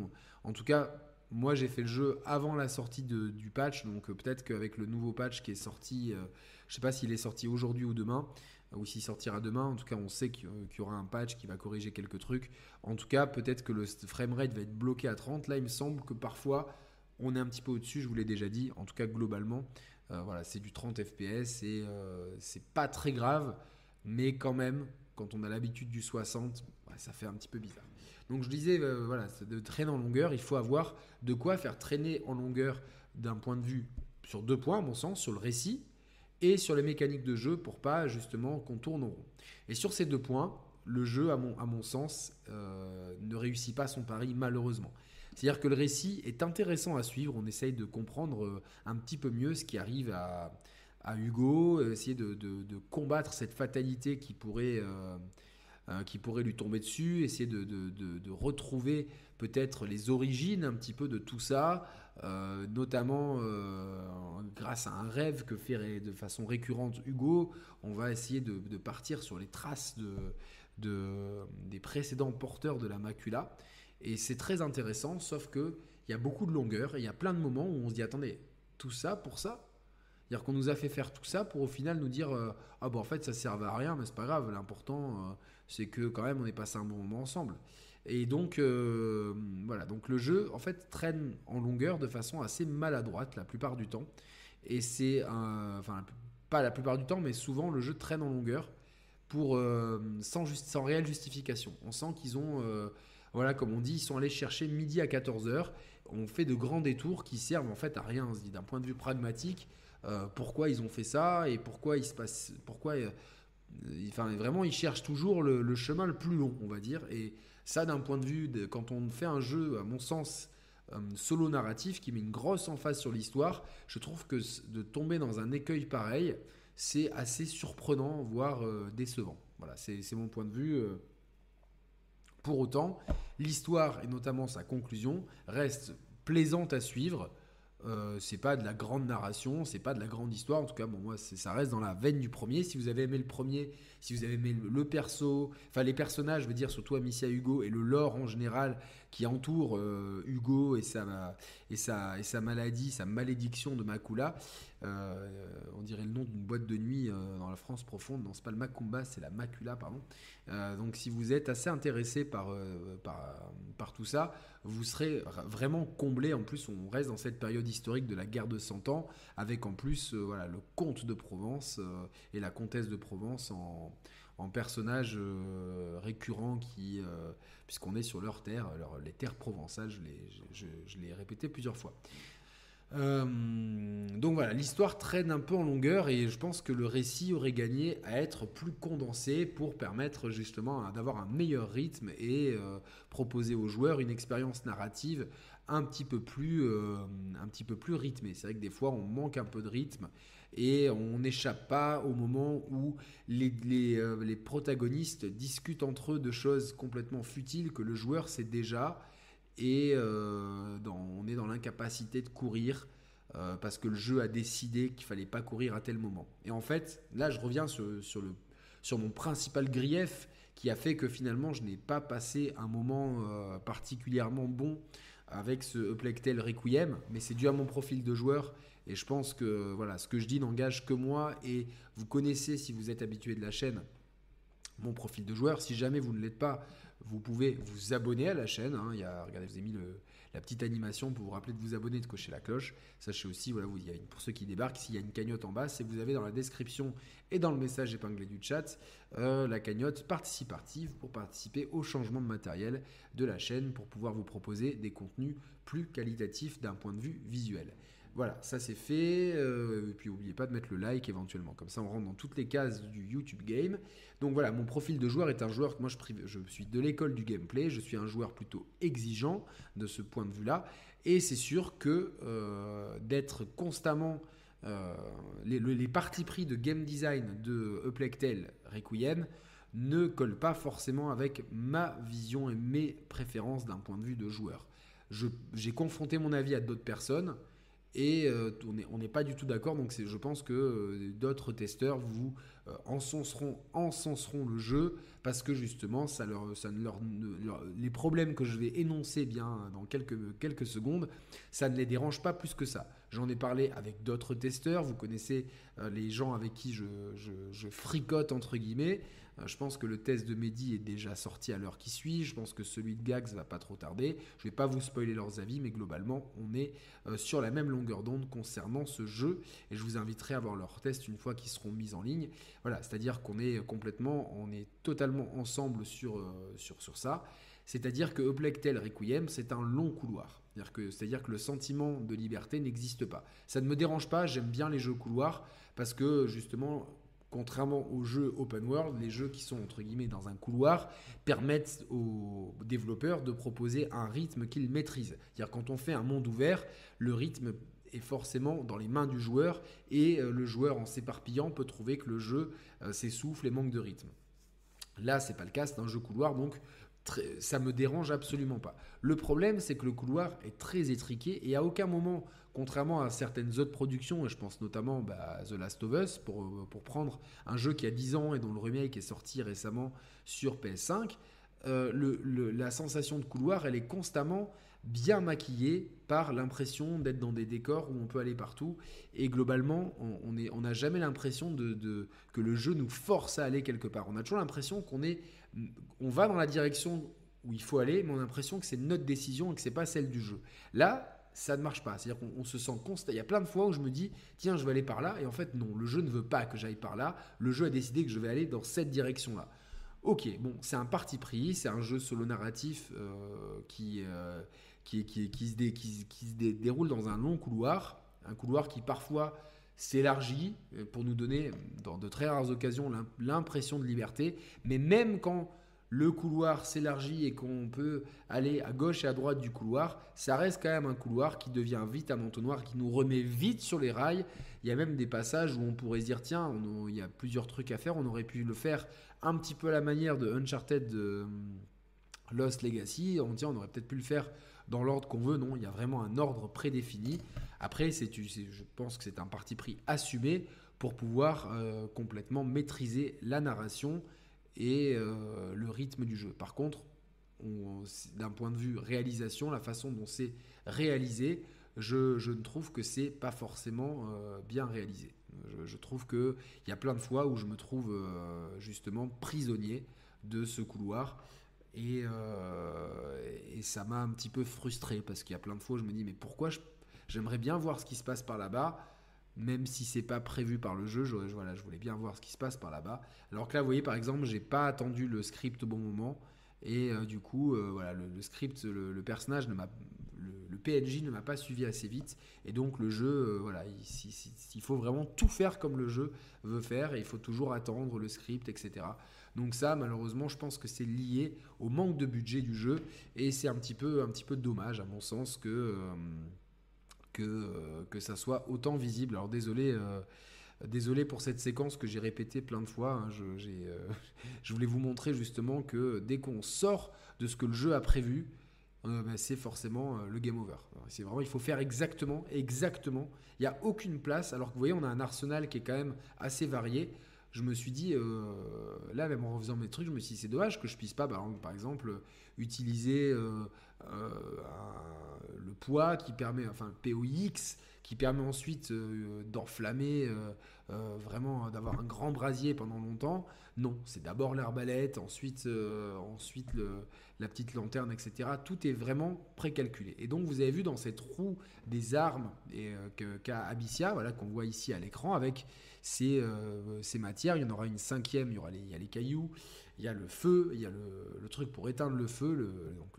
en tout cas, moi, j'ai fait le jeu avant la sortie du patch, donc euh, peut-être qu'avec le nouveau patch qui est sorti, je euh, je sais pas s'il est sorti aujourd'hui ou demain, euh, ou s'il sortira demain. En tout cas, on sait qu'il y aura un patch qui va corriger quelques trucs. En tout cas, peut-être que le framerate va être bloqué à 30. Là, il me semble que parfois, on est un petit peu au-dessus, je vous l'ai déjà dit. En tout cas, globalement, voilà, c'est du 30 FPS et c'est pas très grave, mais quand même, quand on a l'habitude du 60, ça fait un petit peu bizarre. Donc je disais, euh, voilà, de traîner en longueur, il faut avoir de quoi faire traîner en longueur d'un point de vue sur deux points, à mon sens, sur le récit et sur les mécaniques de jeu pour pas justement qu'on tourne en rond. Et sur ces deux points, le jeu, à mon, à mon sens, euh, ne réussit pas son pari malheureusement. C'est-à-dire que le récit est intéressant à suivre, on essaye de comprendre euh, un petit peu mieux ce qui arrive à, Hugo, essayer de, combattre cette fatalité qui pourrait... Euh, qui pourrait lui tomber dessus, essayer de, retrouver peut-être les origines un petit peu de tout ça, euh, notamment euh, grâce à un rêve que fait de façon récurrente Hugo. On va essayer de, partir sur les traces des précédents porteurs de la macula. Et c'est très intéressant, sauf qu'il y a beaucoup de longueur il y a plein de moments où on se dit attendez, tout ça pour ça? C'est-à-dire qu'on nous a fait faire tout ça pour au final nous dire ah bon en fait ça servait à rien mais c'est pas grave l'important c'est que quand même on est passé un bon moment ensemble. Et donc euh, voilà, donc le jeu en fait traîne en longueur de façon assez maladroite la plupart du temps. Et c'est enfin pas la plupart du temps, mais souvent le jeu traîne en longueur pour euh, sans, juste, sans réelle justification. On sent qu'ils ont euh, voilà, comme on dit, ils sont allés chercher midi à 14h. On fait de grands détours qui servent en fait à rien. D'un point de vue pragmatique, pourquoi ils ont fait ça et pourquoi il se passe, pourquoi Enfin, vraiment, ils cherchent toujours le, chemin le plus long, on va dire. Et ça, d'un point de vue, quand on fait un jeu, à mon sens, euh, solo narratif, qui met une grosse emphase sur l'histoire, je trouve que de tomber dans un écueil pareil, c'est assez surprenant, voire euh, décevant. Voilà, c'est mon point de vue. Euh. Pour autant, l'histoire, et notamment sa conclusion, reste plaisante à suivre. Euh, c'est pas de la grande narration, c'est pas de la grande histoire. En tout cas, bon, moi, ça reste dans la veine du premier. Si vous avez aimé le premier, si vous avez aimé le, perso, enfin les personnages, je veux dire surtout Amicia Hugo et le lore en général qui entoure euh, Hugo et sa, et, sa, et sa maladie, sa malédiction de Makula. Euh, on dirait le nom d'une boîte de nuit dans la France profonde. Non, c'est pas le Macumba, c'est la Macula, pardon. donc, si vous êtes assez intéressé par, par, par tout ça, vous serez vraiment comblé. En plus, on reste dans cette période historique de la guerre de 100 ans, avec en plus euh, voilà, le comte de Provence euh, et la comtesse de Provence en, en personnages euh, récurrents qui, puisqu'on est sur leur terre, les terres provençales, je l'ai répété plusieurs fois. donc voilà, l'histoire traîne un peu en longueur et je pense que le récit aurait gagné à être plus condensé pour permettre justement d'avoir un meilleur rythme et proposer aux joueurs une expérience narrative un petit peu plus, euh, un petit peu plus rythmée. C'est vrai que des fois, on manque un peu de rythme et on n'échappe pas au moment où euh, les, protagonistes discutent entre eux de choses complètement futiles que le joueur sait déjà et on est dans l'incapacité de courir parce que le jeu a décidé qu'il fallait pas courir à tel moment. Et en fait, là, je reviens sur mon principal grief qui a fait que finalement, je n'ai pas passé un moment particulièrement bon avec ce Uplectel Requiem, mais c'est dû à mon profil de joueur. Et je pense que voilà, ce que je dis n'engage que moi. Et vous connaissez, si vous êtes habitué de la chaîne, mon profil de joueur. Si jamais vous ne l'êtes pas, vous pouvez vous abonner à la chaîne. Hein. Il y a, regardez, vous ai mis la petite animation pour vous rappeler de vous abonner, de cocher la cloche. Sachez aussi, voilà, y a pour ceux qui débarquent, s'il y a une cagnotte en bas, c'est vous avez dans la description et dans le message épinglé du chat euh, la cagnotte participative pour participer au changement de matériel de la chaîne pour pouvoir vous proposer des contenus plus qualitatifs d'un point de vue visuel. Voilà, ça c'est fait. Euh, et puis n'oubliez pas de mettre le like éventuellement. Comme ça, on rentre dans toutes les cases du YouTube Game. Donc voilà, mon profil de joueur est un joueur que moi je, suis de l'école du gameplay. Je suis un joueur plutôt exigeant de ce point de vue-là. Et c'est sûr que euh, d'être constamment euh, les, les, parties pris de game design de Uplectel Requiem ne collent pas forcément avec ma vision et mes préférences d'un point de vue de joueur. J'ai confronté mon avis à d'autres personnes et euh, on n'est pas du tout d'accord. Donc je pense que euh, d'autres testeurs vous euh, encenseront, encenseront, le jeu parce que justement les problèmes que je vais énoncer bien dans quelques, quelques secondes, ça ne les dérange pas plus que ça. J'en ai parlé avec d'autres testeurs. Vous connaissez les gens avec qui je, je fricote entre guillemets. Euh, je pense que le test de Mehdi est déjà sorti à l'heure qui suit. Je pense que celui de Gags va pas trop tarder. Je vais pas vous spoiler leurs avis, mais globalement, on est euh, sur la même longueur d'onde concernant ce jeu. Et je vous inviterai à voir leurs tests une fois qu'ils seront mis en ligne. Voilà, c'est-à-dire qu'on est complètement, on est totalement ensemble sur, euh, sur, sur ça. C'est-à-dire que Uplectel Requiem, c'est un long couloir. C'est-à-dire que, c'est-à-dire que le sentiment de liberté n'existe pas. Ça ne me dérange pas, j'aime bien les jeux couloirs parce que justement, Contrairement aux jeux open world, les jeux qui sont entre guillemets dans un couloir permettent aux développeurs de proposer un rythme qu'ils maîtrisent. C'est-à-dire quand on fait un monde ouvert, le rythme est forcément dans les mains du joueur et euh, le joueur en s'éparpillant peut trouver que le jeu euh, s'essouffle et manque de rythme. Là, c'est pas le cas, c'est un jeu couloir, donc ça me dérange absolument pas. Le problème, c'est que le couloir est très étriqué et à aucun moment, contrairement à certaines autres productions, et je pense notamment bah, à The Last of Us, pour, pour, prendre un jeu qui a 10 ans et dont le remake est sorti récemment sur PS5, euh, la sensation de couloir, elle est constamment bien maquillée par l'impression d'être dans des décors où on peut aller partout. Et globalement, on n'a jamais l'impression que le jeu nous force à aller quelque part. On a toujours l'impression qu'on on va dans la direction où il faut aller, mais on a l'impression que c'est notre décision et que c'est pas celle du jeu. Là, ça ne marche pas. C'est-à-dire qu'on se sent constant. Il y a plein de fois où je me dis, tiens, je vais aller par là, et en fait, non, le jeu ne veut pas que j'aille par là. Le jeu a décidé que je vais aller dans cette direction-là. Ok, bon, c'est un parti pris, c'est un jeu solo narratif euh, qui, euh, qui, qui, qui, se qui, se déroule dans un long couloir, un couloir qui parfois s'élargit euh, pour nous donner, dans de très rares occasions, l'impression de liberté. Mais même quand le couloir s'élargit et qu'on peut aller à gauche et à droite du couloir, ça reste quand même un couloir qui devient vite un entonnoir, qui nous remet vite sur les rails. Il y a même des passages où on pourrait se dire, tiens, il y a plusieurs trucs à faire, on aurait pu le faire un petit peu à la manière de Uncharted de euh, Lost Legacy. On, tient, on aurait peut-être pu le faire dans l'ordre qu'on veut. Non, il y a vraiment un ordre prédéfini. Après, c'est, je pense que c'est un parti pris assumé pour pouvoir euh, complètement maîtriser la narration et euh, le rythme du jeu. Par contre, d'un point de vue réalisation, la façon dont c'est réalisé, je, ne trouve que c'est pas forcément euh, bien réalisé. Je, je trouve qu'il y a plein de fois où je me trouve justement prisonnier de ce couloir euh, et, ça m'a un petit peu frustré parce qu'il y a plein de fois où je me dis mais pourquoi j'aimerais bien voir ce qui se passe par là-bas même si c'est pas prévu par le jeu, je, voulais bien voir ce qui se passe par là-bas. Alors que là, vous voyez, par exemple, j'ai pas attendu le script au bon moment, et euh, du coup, euh, voilà, le, script, le, personnage ne m'a, le, PNJ ne m'a pas suivi assez vite, et donc le jeu, voilà, il, faut vraiment tout faire comme le jeu veut faire, et il faut toujours attendre le script, etc. Donc ça, malheureusement, je pense que c'est lié au manque de budget du jeu et c'est un petit peu, un petit peu dommage à mon sens que euh, que, euh, que ça soit autant visible. Alors désolé. Euh, désolé pour cette séquence que j'ai répétée plein de fois. Hein. Je, je, voulais vous montrer justement que dès qu'on sort de ce que le jeu a prévu, bah, c'est forcément le game over. C'est vraiment, il faut faire exactement, exactement. Il n'y a aucune place. Alors que vous voyez, on a un arsenal qui est quand même assez varié je me suis dit, là, même en refaisant mes trucs, je me suis dit, c'est dommage que je puisse pas, bah, par exemple, utiliser le poids qui permet, enfin, le POX, qui permet ensuite euh, d'enflammer, euh, euh, vraiment d'avoir un grand brasier pendant longtemps. Non, c'est d'abord l'arbalète, ensuite, ensuite la petite lanterne, etc. Tout est vraiment précalculé. Et donc vous avez vu dans cette roue des armes qu'a Abyssia, voilà, qu'on voit ici à l'écran, avec ces, ces, matières, il y en aura une cinquième, il y, aura les, il y a les cailloux, il y a le feu, il y a le, truc pour éteindre le feu, le, donc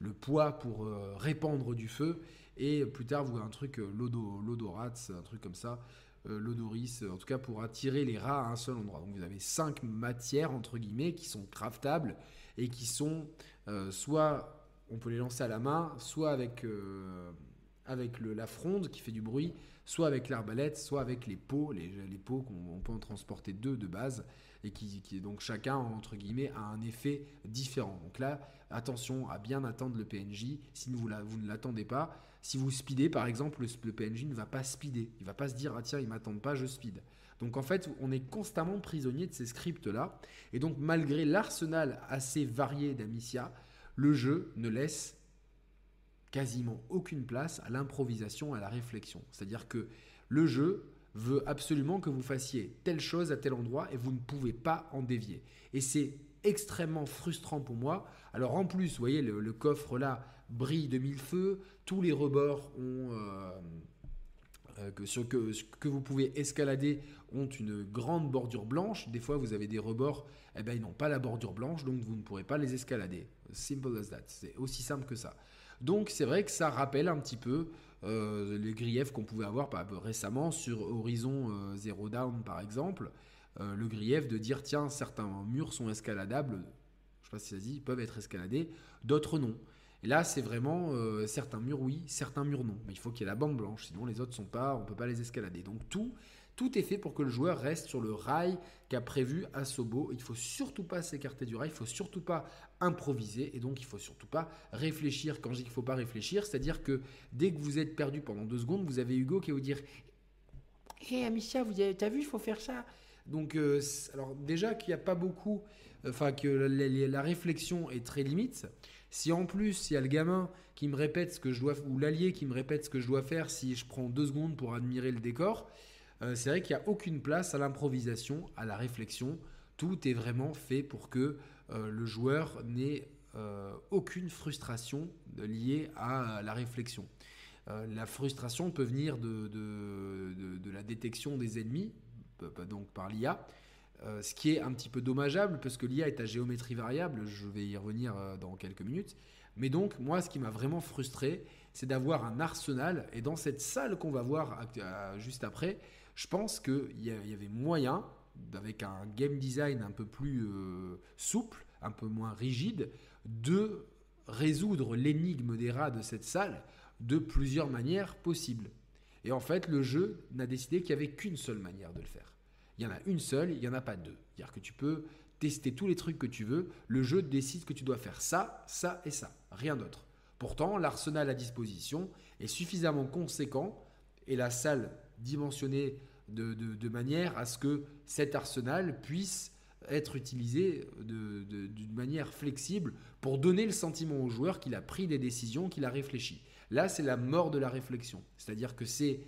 le, poids pour répandre du feu, et plus tard, vous avez un truc, euh, l'odorat, un truc comme ça, euh, l'odoris, en tout cas pour attirer les rats à un seul endroit. Donc vous avez cinq matières, entre guillemets, qui sont craftables et qui sont euh, soit on peut les lancer à la main, soit avec, avec la fronde qui fait du bruit, soit avec l'arbalète, soit avec les pots, les, les pots qu'on peut en transporter deux de base et qui, donc chacun entre guillemets a un effet différent. Donc là, attention à bien attendre le PNJ. Si vous, ne l'attendez pas, si vous speedez, par exemple, le, PNJ ne va pas speeder. Il va pas se dire, ah tiens, ils m'attendent pas, je speed. Donc en fait, on est constamment prisonnier de ces scripts-là. Et donc malgré l'arsenal assez varié d'Amicia, le jeu ne laisse quasiment aucune place à l'improvisation, à la réflexion. C'est-à-dire que le jeu veut absolument que vous fassiez telle chose à tel endroit et vous ne pouvez pas en dévier. Et c'est extrêmement frustrant pour moi. Alors en plus, vous voyez, le coffre là, brille de mille feux, tous les rebords. Euh, euh, que, que, vous pouvez escalader ont une grande bordure blanche. Des fois, vous avez des rebords, eh ben, ils n'ont pas la bordure blanche, donc vous ne pourrez pas les escalader. Simple as that. C'est aussi simple que ça. Donc, c'est vrai que ça rappelle un petit peu euh, les griefs qu'on pouvait avoir récemment sur Horizon Zero Dawn, par exemple. le grief de dire, tiens, certains murs sont escaladables, je ne sais pas si ça dit, peuvent être escaladés, d'autres non. Et là, c'est vraiment euh, certains murs oui, certains murs non. Mais il faut qu'il y ait la bande blanche, sinon les autres sont pas, on peut pas les escalader. Donc tout, tout est fait pour que le joueur reste sur le rail qu'a prévu Asobo. Il faut surtout pas s'écarter du rail, il faut surtout pas improviser et donc il faut surtout pas réfléchir. Quand je dis qu'il faut pas réfléchir, c'est-à-dire que dès que vous êtes perdu pendant deux secondes, vous avez Hugo qui va vous dire Hé hey, Amicia, vous as vu, il faut faire ça. Donc, euh, alors déjà qu'il n'y a pas beaucoup, enfin que la réflexion est très limite. Si en plus il y a le gamin qui me répète ce que je dois ou l'allié qui me répète ce que je dois faire si je prends deux secondes pour admirer le décor, euh, c'est vrai qu'il n'y a aucune place à l'improvisation, à la réflexion. Tout est vraiment fait pour que le joueur n'ait euh, aucune frustration liée à la réflexion. la frustration peut venir de, la détection des ennemis, donc par l'IA, euh, ce qui est un petit peu dommageable parce que l'IA est à géométrie variable, je vais y revenir euh, dans quelques minutes. Mais donc, moi, ce qui m'a vraiment frustré, c'est d'avoir un arsenal. Et dans cette salle qu'on va voir juste après, je pense qu'il y, avait moyen, avec un game design un peu plus euh, souple, un peu moins rigide, de résoudre l'énigme des rats de cette salle de plusieurs manières possibles. Et en fait, le jeu n'a décidé qu'il n'y avait qu'une seule manière de le faire. Il y en a une seule, il n'y en a pas deux. C'est-à-dire que tu peux tester tous les trucs que tu veux, le jeu décide que tu dois faire ça, ça et ça, rien d'autre. Pourtant, l'arsenal à disposition est suffisamment conséquent et la salle dimensionnée de, manière à ce que cet arsenal puisse être utilisé d'une manière flexible pour donner le sentiment au joueur qu'il a pris des décisions, qu'il a réfléchi. Là, c'est la mort de la réflexion. C'est-à-dire que c'est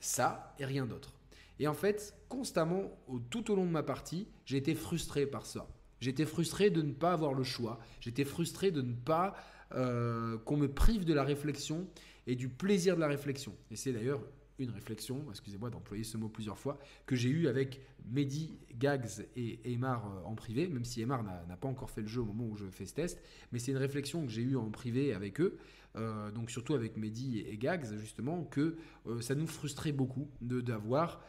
ça et rien d'autre. Et en fait, constamment, tout au long de ma partie, j'ai été frustré par ça. J'étais frustré de ne pas avoir le choix. J'étais frustré de ne pas euh, qu'on me prive de la réflexion et du plaisir de la réflexion. Et c'est d'ailleurs une réflexion, excusez-moi d'employer ce mot plusieurs fois, que j'ai eu avec Mehdi, Gags et Aymar euh, en privé, même si Aymar n'a pas encore fait le jeu au moment où je fais ce test, mais c'est une réflexion que j'ai eue en privé avec eux, euh, donc surtout avec Mehdi et Gags justement, que ça nous frustrait beaucoup d'avoir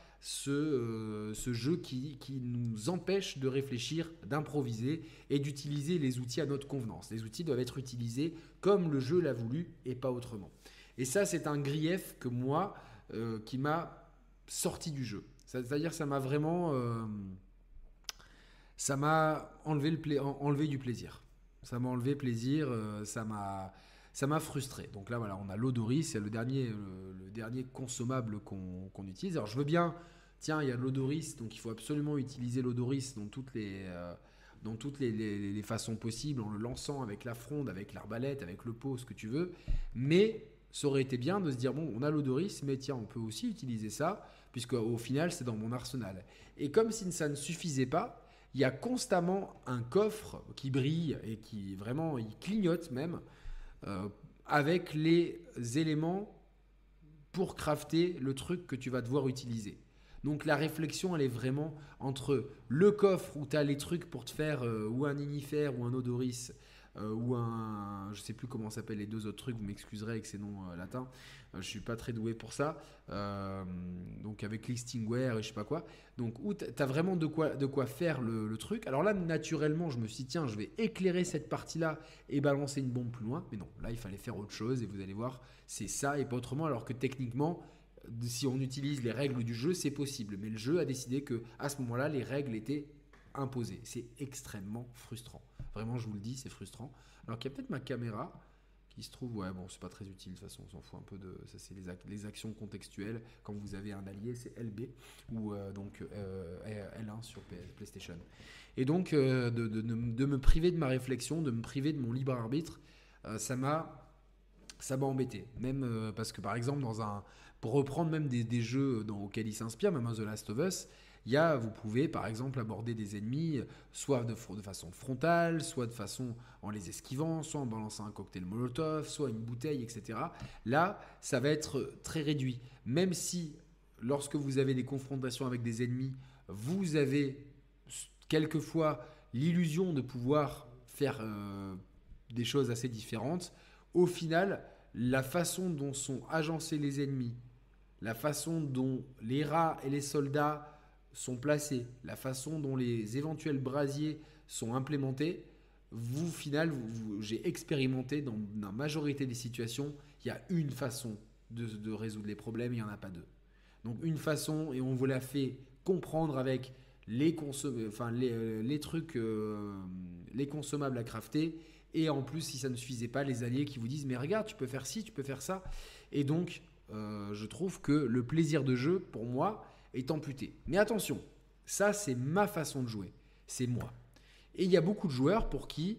euh, ce, jeu qui, nous empêche de réfléchir, d'improviser et d'utiliser les outils à notre convenance. Les outils doivent être utilisés comme le jeu l'a voulu et pas autrement. Et ça, c'est un grief que moi, euh, qui m'a sorti du jeu. C'est-à-dire, ça m'a vraiment, euh, ça m'a enlevé, du plaisir. Ça m'a enlevé plaisir, euh, ça m'a ça m'a frustré. Donc là, voilà, on a l'odoris, c'est le dernier, le, dernier consommable qu'on utilise. Alors je veux bien, tiens, il y a l'odoris, donc il faut absolument utiliser l'odoris dans toutes les, dans toutes les, façons possibles, en le lançant avec la fronde, avec l'arbalète, avec le pot, ce que tu veux. Mais ça aurait été bien de se dire, bon, on a l'odoris, mais tiens, on peut aussi utiliser ça, puisque au final, c'est dans mon arsenal. Et comme si ça ne suffisait pas, il y a constamment un coffre qui brille et qui vraiment, il clignote même, euh, avec les éléments pour crafter le truc que tu vas devoir utiliser. Donc la réflexion, elle est vraiment entre le coffre où tu as les trucs pour te faire euh, ou un inifère ou un odoris euh, ou un, je sais plus comment s'appellent les deux autres trucs, vous m'excuserez avec ces noms euh, latins, je suis pas très doué pour ça, donc avec listingware et je sais pas quoi, donc où tu as vraiment de quoi, de quoi faire le, le, truc. Alors là, naturellement, je me suis dit, tiens, je vais éclairer cette partie-là et balancer une bombe plus loin, mais non, là, il fallait faire autre chose et vous allez voir, c'est ça et pas autrement, alors que techniquement, si on utilise les règles du jeu, c'est possible. Mais le jeu a décidé que à ce moment-là, les règles étaient imposées. C'est extrêmement frustrant. Vraiment, je vous le dis, c'est frustrant. Alors qu'il y a peut-être ma caméra qui se trouve, ouais, bon, c'est pas très utile de toute façon, on s'en fout un peu de ça. C'est les, actions contextuelles. Quand vous avez un allié, c'est LB ou euh, donc euh, L1 sur PlayStation. Et donc, euh, de, me priver de ma réflexion, de me priver de mon libre arbitre, ça m'a ça m'a embêté. Même parce que par exemple, dans un, pour reprendre même des, jeux dans, auxquels il s'inspire, même The Last of Us, y a, vous pouvez par exemple aborder des ennemis soit de, façon frontale, soit de façon en les esquivant, soit en balançant un cocktail Molotov, soit une bouteille, etc. Là, ça va être très réduit. Même si, lorsque vous avez des confrontations avec des ennemis, vous avez quelquefois l'illusion de pouvoir faire euh, des choses assez différentes, au final, la façon dont sont agencés les ennemis, la façon dont les rats et les soldats sont placés, la façon dont les éventuels brasiers sont implémentés, vous, au final, j'ai expérimenté dans la majorité des situations, il y a une façon de, résoudre les problèmes, il n'y en a pas deux. Donc une façon, et on vous l'a fait comprendre avec les, enfin, les, euh, les trucs, euh, les consommables à crafter, et en plus, si ça ne suffisait pas, les alliés qui vous disent, mais regarde, tu peux faire ci, tu peux faire ça. Et donc, euh, je trouve que le plaisir de jeu, pour moi, est amputé. Mais attention, ça c'est ma façon de jouer, c'est moi. Et il y a beaucoup de joueurs pour qui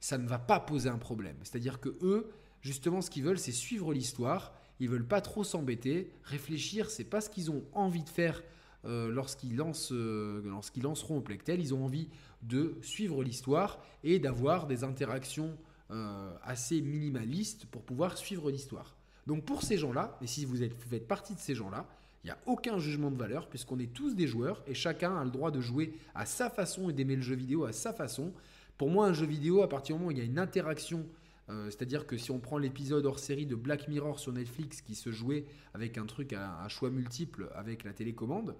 ça ne va pas poser un problème. C'est-à-dire que eux, justement, ce qu'ils veulent, c'est suivre l'histoire. Ils veulent pas trop s'embêter, réfléchir. C'est pas ce qu'ils ont envie de faire euh, lorsqu'ils lancent, euh, lorsqu'ils lanceront au Plectel. Ils ont envie de suivre l'histoire et d'avoir des interactions assez minimalistes pour pouvoir suivre l'histoire. Donc pour ces gens-là, et si vous, êtes, faites partie de ces gens-là, il n'y a aucun jugement de valeur puisqu'on est tous des joueurs et chacun a le droit de jouer à sa façon et d'aimer le jeu vidéo à sa façon. Pour moi, un jeu vidéo, à partir du moment où il y a une interaction, euh, c'est-à-dire que si on prend l'épisode hors série de Black Mirror sur Netflix qui se jouait avec un truc à, choix multiple avec la télécommande,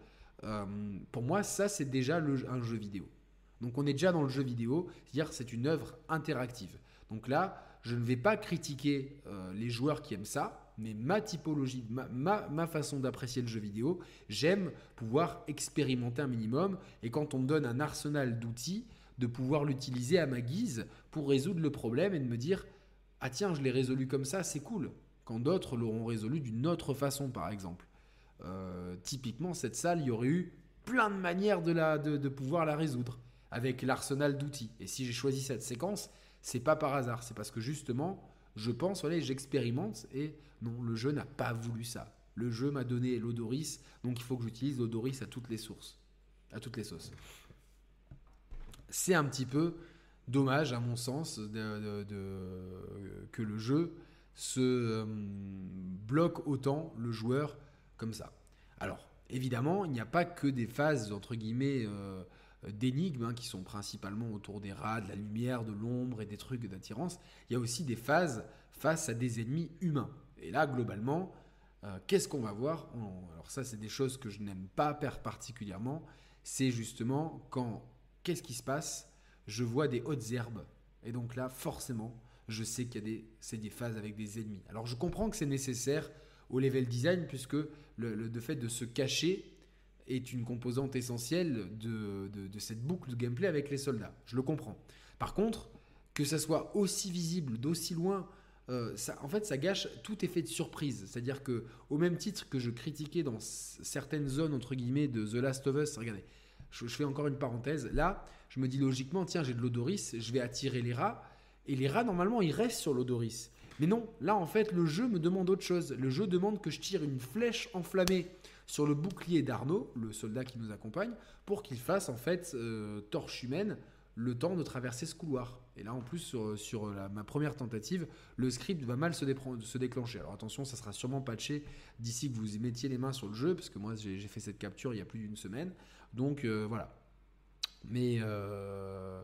euh, pour moi, ça c'est déjà un jeu vidéo. Donc on est déjà dans le jeu vidéo, c'est-à-dire c'est une œuvre interactive. Donc là, je ne vais pas critiquer euh, les joueurs qui aiment ça, mais ma typologie, ma, façon d'apprécier le jeu vidéo, j'aime pouvoir expérimenter un minimum. Et quand on me donne un arsenal d'outils, de pouvoir l'utiliser à ma guise pour résoudre le problème et de me dire Ah tiens, je l'ai résolu comme ça, c'est cool. Quand d'autres l'auront résolu d'une autre façon, par exemple. Euh, typiquement, cette salle, il y aurait eu plein de manières de, la, de pouvoir la résoudre avec l'arsenal d'outils. Et si j'ai choisi cette séquence, c'est pas par hasard, c'est parce que justement, je pense, voilà, j'expérimente et non, le jeu n'a pas voulu ça. Le jeu m'a donné l'odoris, donc il faut que j'utilise l'odoris à toutes les sources, à toutes les sauces. C'est un petit peu dommage, à mon sens, que le jeu se euh, bloque autant le joueur comme ça. Alors, évidemment, il n'y a pas que des phases, entre guillemets, euh, d'énigmes hein, qui sont principalement autour des rats, de la lumière, de l'ombre et des trucs d'attirance. Il y a aussi des phases face à des ennemis humains. Et là, globalement, euh, qu'est-ce qu'on va voir Alors ça, c'est des choses que je n'aime pas particulièrement. C'est justement quand, qu'est-ce qui se passe? Je vois des hautes herbes. Et donc là, forcément, je sais qu'il y a des, c'est des phases avec des ennemis. Alors je comprends que c'est nécessaire au level design, puisque le, le fait de se cacher est une composante essentielle de, cette boucle de gameplay avec les soldats. Je le comprends. Par contre, que ça soit aussi visible d'aussi loin, euh, ça, en fait, ça gâche tout effet de surprise. C'est-à-dire que, au même titre que je critiquais dans certaines zones entre guillemets de The Last of Us, regardez, je, fais encore une parenthèse. Là, je me dis logiquement, tiens, j'ai de l'odoris, je vais attirer les rats, et les rats normalement ils restent sur l'odoris. Mais non, là en fait, le jeu me demande autre chose. Le jeu demande que je tire une flèche enflammée sur le bouclier d'Arnaud, le soldat qui nous accompagne, pour qu'il fasse en fait euh, torche humaine le temps de traverser ce couloir. Et là, en plus, sur, ma première tentative, le script va mal se, déclencher. Alors attention, ça sera sûrement patché d'ici que vous mettiez les mains sur le jeu, parce que moi, j'ai fait cette capture il y a plus d'une semaine. Donc euh, voilà. Mais euh,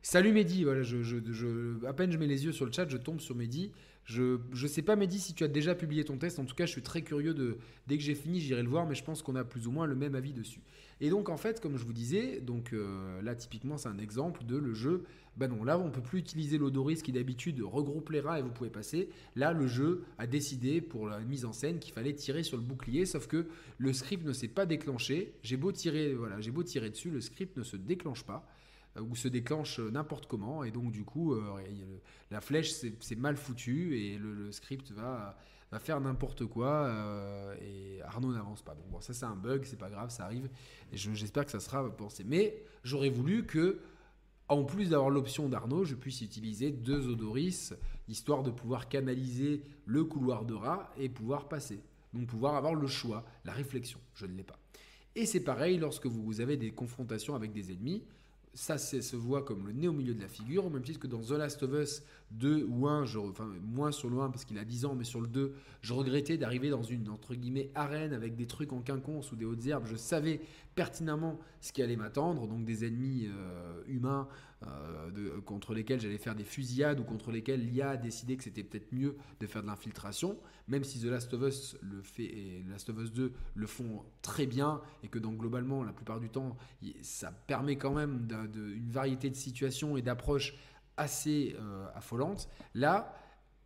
salut Mehdi, voilà, je, à peine je mets les yeux sur le chat, je tombe sur Mehdi. Je ne sais pas, Mehdi, si tu as déjà publié ton test. En tout cas, je suis très curieux de. Dès que j'ai fini, j'irai le voir, mais je pense qu'on a plus ou moins le même avis dessus. Et donc, en fait, comme je vous disais, donc euh, là, typiquement, c'est un exemple de le jeu. Ben non, là, on peut plus utiliser l'odoris qui d'habitude regroupe les rats et vous pouvez passer. Là, le jeu a décidé pour la mise en scène qu'il fallait tirer sur le bouclier, sauf que le script ne s'est pas déclenché. J'ai beau tirer, voilà, j'ai beau tirer dessus, le script ne se déclenche pas. Euh, ou se déclenche n'importe comment. Et donc, du coup, euh, la flèche, c'est mal foutu et le, script va, va faire n'importe quoi. Euh, et Arnaud n'avance pas. bon, ça, c'est un bug, c'est pas grave, ça arrive. Et j'espère que ça sera pensé. Mais j'aurais voulu que, en plus d'avoir l'option d'Arnaud, je puisse utiliser deux odoris, histoire de pouvoir canaliser le couloir de rat et pouvoir passer. Donc, pouvoir avoir le choix, la réflexion. Je ne l'ai pas. Et c'est pareil lorsque vous avez des confrontations avec des ennemis ça se voit comme le nez au milieu de la figure, au même titre que dans The Last of Us 2 ou 1, je, enfin moins sur le 1 parce qu'il a 10 ans, mais sur le 2, je regrettais d'arriver dans une entre guillemets arène avec des trucs en quinconce ou des hautes herbes. Je savais pertinemment ce qui allait m'attendre, donc des ennemis euh, humains euh, contre lesquels j'allais faire des fusillades ou contre lesquels l'IA a décidé que c'était peut-être mieux de faire de l'infiltration, même si The Last of Us le fait Last of Us 2 le font très bien et que donc globalement la plupart du temps ça permet quand même une variété de situations et d'approches assez euh, affolantes. Là,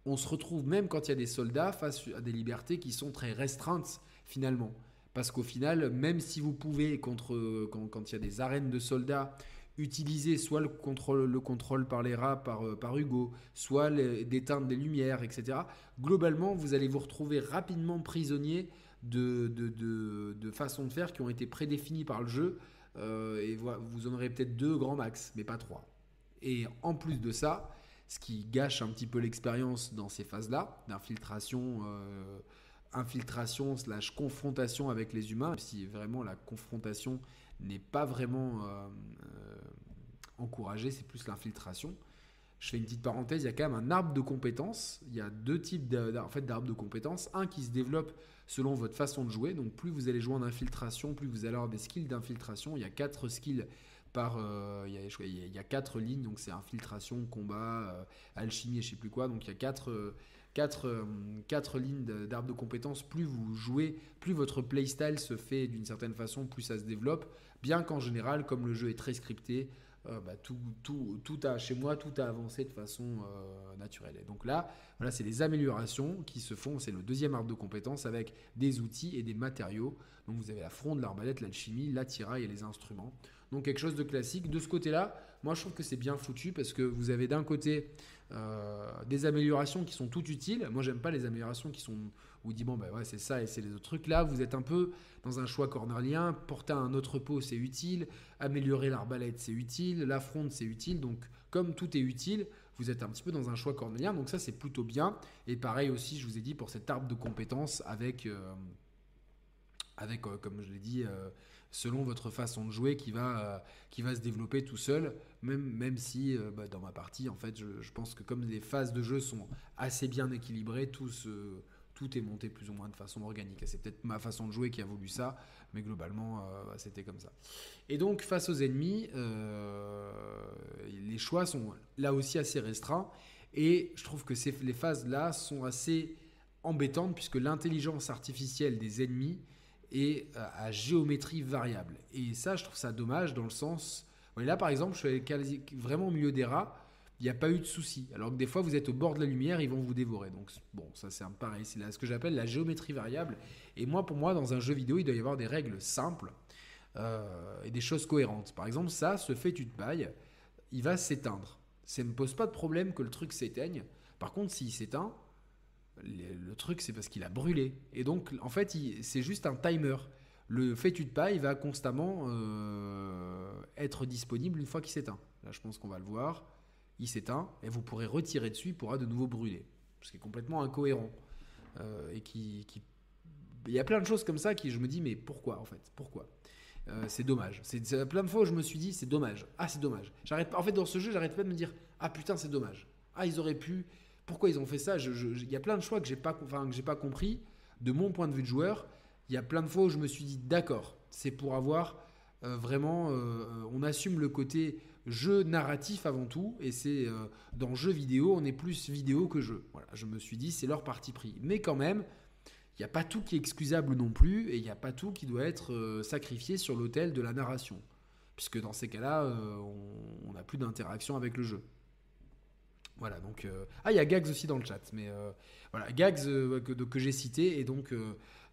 on se retrouve même quand il y a des soldats face à des libertés qui sont très restreintes finalement. Parce qu'au final, même si vous pouvez, contre, quand, il y a des arènes de soldats, utiliser soit le contrôle, le contrôle par les rats, par, euh, par Hugo, soit d'éteindre des lumières, etc., globalement, vous allez vous retrouver rapidement prisonnier de, de, de, façons de faire qui ont été prédéfinies par le jeu. Euh, et vous en aurez peut-être deux grands max, mais pas trois. Et en plus de ça, ce qui gâche un petit peu l'expérience dans ces phases-là, d'infiltration, euh, infiltration slash confrontation avec les humains, si vraiment la confrontation n'est pas vraiment euh, encouragée, c'est plus l'infiltration. Je fais une petite parenthèse, il y a quand même un arbre de compétences. Il y a deux types d'arbres en fait, de compétences. Un qui se développe selon votre façon de jouer. Donc plus vous allez jouer en infiltration, plus vous allez avoir des skills d'infiltration. Il y a quatre skills par... Euh, il, y a, quatre lignes, donc c'est infiltration, combat, euh, alchimie et je sais plus quoi. Donc il y a quatre... Euh, quatre, quatre lignes d'arbres de compétences, plus vous jouez, plus votre playstyle se fait d'une certaine façon, plus ça se développe. Bien qu'en général, comme le jeu est très scripté, euh, bah, tout, tout, tout, a, chez moi, tout a avancé de façon euh, naturelle. Et donc là, voilà, c'est les améliorations qui se font. C'est le deuxième arbre de compétences avec des outils et des matériaux. Donc vous avez la fronde, l'arbalète, l'alchimie, l'attirail et les instruments. Donc quelque chose de classique. De ce côté-là, moi je trouve que c'est bien foutu parce que vous avez d'un côté euh, des améliorations qui sont toutes utiles. Moi j'aime pas les améliorations qui sont où dit bon ben ouais c'est ça et c'est les autres trucs. Là vous êtes un peu dans un choix cornélien. Porter un autre pot c'est utile. Améliorer l'arbalète c'est utile. La fronde c'est utile. Donc comme tout est utile, vous êtes un petit peu dans un choix cornélien. Donc ça c'est plutôt bien. Et pareil aussi je vous ai dit pour cet arbre de compétences avec euh, avec euh, comme je l'ai dit selon votre façon de jouer qui va, euh, qui va se développer tout seul, même, même si euh, bah, dans ma partie, en fait, je, pense que comme les phases de jeu sont assez bien équilibrées, tout, tout est monté plus ou moins de façon organique. C'est peut-être ma façon de jouer qui a voulu ça, mais globalement, euh, bah, c'était comme ça. Et donc, face aux ennemis, les choix sont là aussi assez restreints, et je trouve que ces, les phases-là sont assez embêtantes, puisque l'intelligence artificielle des ennemis et euh, à géométrie variable. Et ça, je trouve ça dommage dans le sens. là, par exemple, je suis vraiment au milieu des rats, il n'y a pas eu de souci. Alors que des fois, vous êtes au bord de la lumière, ils vont vous dévorer. Donc, bon, ça c'est pareil. C'est ce que j'appelle la géométrie variable. Et moi, pour moi, dans un jeu vidéo, il doit y avoir des règles simples euh, et des choses cohérentes. Par exemple, ça, ce fait tu te paille, il va s'éteindre. Ça me pose pas de problème que le truc s'éteigne. Par contre, s'il s'éteint, le, truc c'est parce qu'il a brûlé. Et donc, en fait, c'est juste un timer. Le fétu de paille va constamment euh, être disponible une fois qu'il s'éteint. Là, je pense qu'on va le voir. Il s'éteint et vous pourrez retirer dessus, il pourra de nouveau brûler. Ce qui est complètement incohérent. Euh, et qui, Il y a plein de choses comme ça qui je me dis, mais pourquoi en fait? Pourquoi? Euh, c'est dommage. C'est plein de fois où je me suis dit, c'est dommage. Ah, c'est dommage. J'arrête En fait, dans ce jeu, j'arrête pas de me dire, ah putain, c'est dommage. Ah, ils auraient pu. Pourquoi ils ont fait ça Il y a plein de choix que j'ai pas, pas compris. De mon point de vue de joueur, il y a plein de fois où je me suis dit, d'accord, c'est pour avoir euh, vraiment, euh, on assume le côté jeu narratif avant tout, et c'est dans jeu vidéo, on est plus vidéo que jeu. Voilà, je me suis dit, c'est leur parti pris. Mais quand même, il n'y a pas tout qui est excusable non plus, et il n'y a pas tout qui doit être euh, sacrifié sur l'autel de la narration. Puisque dans ces cas-là, euh, on n'a plus d'interaction avec le jeu. Voilà, donc. Euh, ah, il y a Gags aussi dans le chat, mais voilà, Gags que, j'ai cité et donc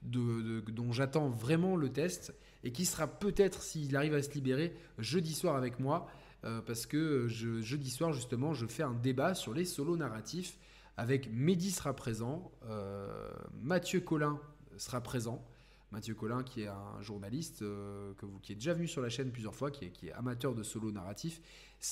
dont j'attends vraiment le test et qui sera peut-être, s'il arrive à se libérer, jeudi soir avec moi. parce que jeudi soir, justement, je fais un débat sur les solos narratifs avec Mehdi sera présent, euh, Mathieu Collin sera présent. Mathieu Collin, qui est un journaliste euh, que vous, qui est déjà venu sur la chaîne plusieurs fois, qui est, amateur de solo narratif.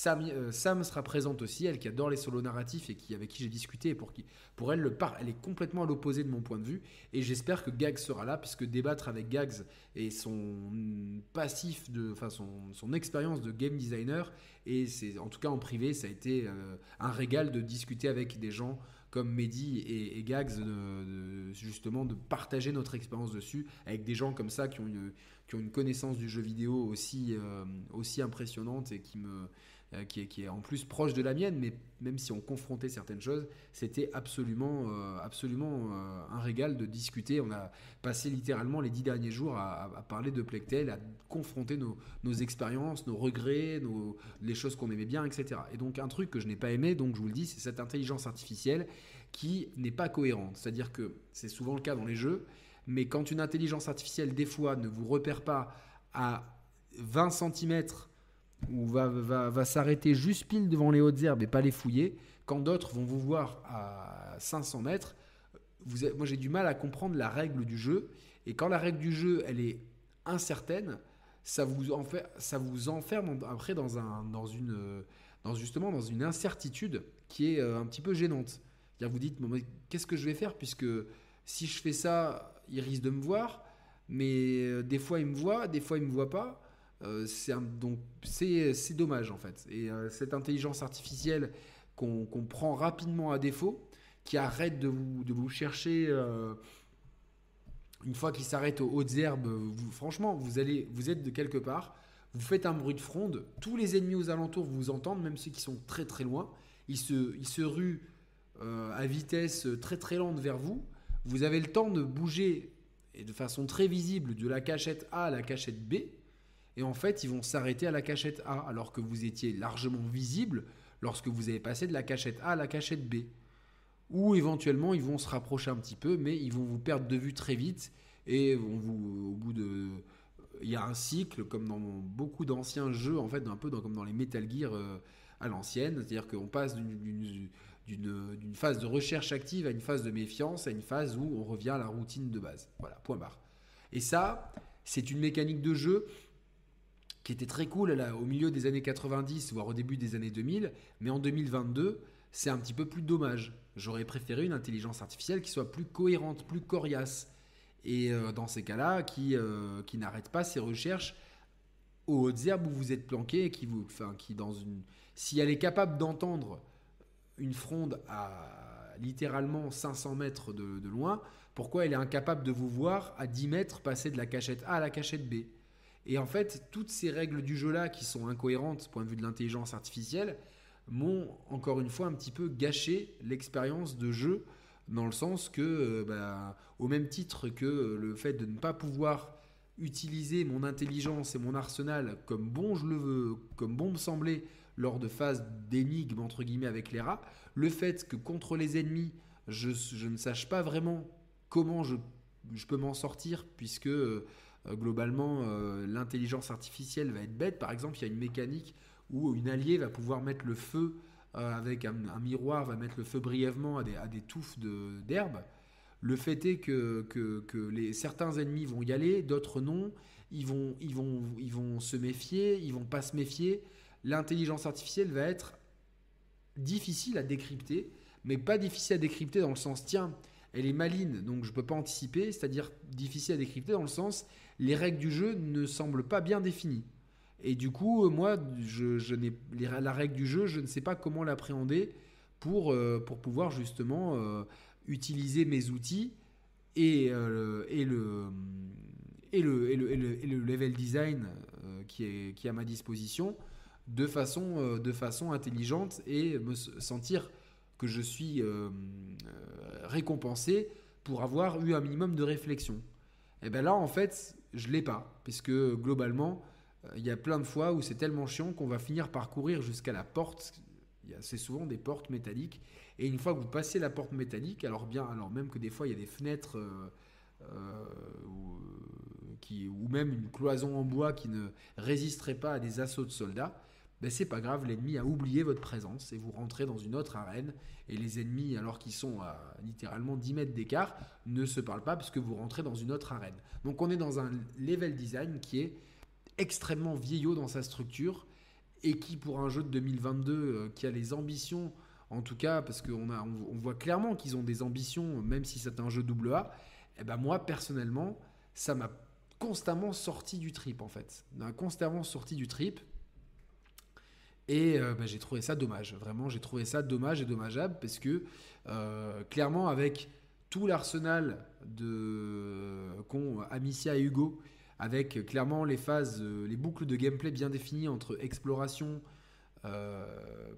Euh, Sam, sera présente aussi, elle qui adore les solos narratifs et qui, avec qui j'ai discuté. pour, qui, pour elle, le elle est complètement à l'opposé de mon point de vue. Et j'espère que Gags sera là, puisque débattre avec Gags et son passif, de, enfin son, son expérience de game designer, et c'est en tout cas en privé, ça a été un régal de discuter avec des gens comme Mehdi et, Gags, justement de partager notre expérience dessus avec des gens comme ça qui ont une, qui ont une connaissance du jeu vidéo aussi, euh, aussi impressionnante et qui me, euh, qui est, en plus proche de la mienne, mais même si on confrontait certaines choses, c'était absolument, euh, absolument euh, un régal de discuter. On a passé littéralement les dix derniers jours à, parler de Plectel, à confronter nos, expériences, nos regrets, les choses qu'on aimait bien, etc. Et donc un truc que je n'ai pas aimé, donc je vous le dis, c'est cette intelligence artificielle qui n'est pas cohérente. C'est-à-dire que c'est souvent le cas dans les jeux, mais quand une intelligence artificielle, des fois, ne vous repère pas à 20 cm ou va, va, s'arrêter juste pile devant les hautes herbes et pas les fouiller, quand d'autres vont vous voir à 500 mètres, vous moi j'ai du mal à comprendre la règle du jeu, et quand la règle du jeu elle est incertaine, ça vous, enferme après dans, un, dans, une, dans justement dans une incertitude qui est euh, un petit peu gênante. Vous dites, qu'est-ce que je vais faire puisque si je fais ça, il risque de me voir, mais euh, des fois il me voit, des fois il me voit pas. Euh, c'est donc c'est dommage en fait. Et euh, cette intelligence artificielle qu'on prend rapidement à défaut, qui arrête de vous, de vous chercher euh, une fois qu'il s'arrête aux hautes herbes, franchement, vous, allez, vous êtes de quelque part, vous faites un bruit de fronde, tous les ennemis aux alentours vous entendent, même ceux qui sont très très loin, ils se, ils se ruent à vitesse très très lente vers vous, vous avez le temps de bouger et de façon très visible de la cachette A à la cachette B, et en fait, ils vont s'arrêter à la cachette A, alors que vous étiez largement visible lorsque vous avez passé de la cachette A à la cachette B. Ou éventuellement, ils vont se rapprocher un petit peu, mais ils vont vous perdre de vue très vite. Et vont vous, au bout de. Il y a un cycle, comme dans beaucoup d'anciens jeux, en fait, un peu comme dans les Metal Gear euh, à l'ancienne. C'est-à-dire qu'on passe d'une phase de recherche active à une phase de méfiance, à une phase où on revient à la routine de base. Voilà, point barre. Et ça, c'est une mécanique de jeu qui était très cool là, au milieu des années 90, voire au début des années 2000, mais en 2022, c'est un petit peu plus dommage. J'aurais préféré une intelligence artificielle qui soit plus cohérente, plus coriace. Et euh, dans ces cas-là, qui, euh, qui n'arrête pas ses recherches aux hautes herbes où vous êtes planqué, qui vous, enfin, qui dans une, si elle est capable d'entendre une fronde à littéralement 500 mètres de, de loin, pourquoi elle est incapable de vous voir à 10 mètres passer de la cachette A à la cachette B? Et en fait, toutes ces règles du jeu-là, qui sont incohérentes du point de vue de l'intelligence artificielle, m'ont encore une fois un petit peu gâché l'expérience de jeu, dans le sens que, euh, bah, au même titre que le fait de ne pas pouvoir utiliser mon intelligence et mon arsenal comme bon je le veux, comme bon me semblait lors de phases d'énigmes entre guillemets avec les rats, le fait que contre les ennemis, je, ne sache pas vraiment comment je, peux m'en sortir, puisque euh, globalement, euh, l'intelligence artificielle va être bête. Par exemple, il y a une mécanique où une alliée va pouvoir mettre le feu avec un, miroir va mettre le feu brièvement à des, à des touffes d'herbe. Le fait est que, que, les, certains ennemis vont y aller, d'autres non. Ils vont, ils, vont, ils vont se méfier, ils vont pas se méfier. L'intelligence artificielle va être difficile à décrypter, mais pas difficile à décrypter dans le sens tiens, elle est maline, donc je ne peux pas anticiper, c'est-à-dire difficile à décrypter dans le sens les règles du jeu ne semblent pas bien définies. Et du coup, moi, je, je la règle du jeu, je ne sais pas comment l'appréhender pour, euh, pour pouvoir justement euh, utiliser mes outils et, euh, le, et, le, et, le, et, le, level design qui, est, qui à ma disposition de façon, de façon intelligente et me sentir que je suis récompensé pour avoir eu un minimum de réflexion. Et bien là, en fait, je l'ai pas, puisque globalement, euh, il y a plein de fois où c'est tellement chiant qu'on va finir par courir jusqu'à la porte. Assez souvent des portes métalliques. Et une fois que vous passez la porte métallique, alors bien, alors même que des fois il y a des fenêtres euh, euh, ou même une cloison en bois qui ne résisterait pas à des assauts de soldats, ben c'est pas grave, l'ennemi a oublié votre présence et vous rentrez dans une autre arène. Et les ennemis, alors qu'ils sont à littéralement 10 mètres d'écart, ne se parlent pas parce que vous rentrez dans une autre arène. Donc on est dans un level design qui est extrêmement vieillot dans sa structure et qui, pour un jeu de 2022 euh, qui a les ambitions, en tout cas, parce qu'on on, voit clairement qu'ils ont des ambitions, même si c'est un jeu double A, eh ben moi personnellement, ça m'a constamment sorti du trip en fait. Constamment sorti du trip. Et euh, bah, j'ai trouvé ça dommage. Vraiment, j'ai trouvé ça dommage et dommageable parce que euh, clairement, avec tout l'arsenal de qu'ont Amicia et Hugo, avec clairement les phases, euh, les boucles de gameplay bien définies entre exploration,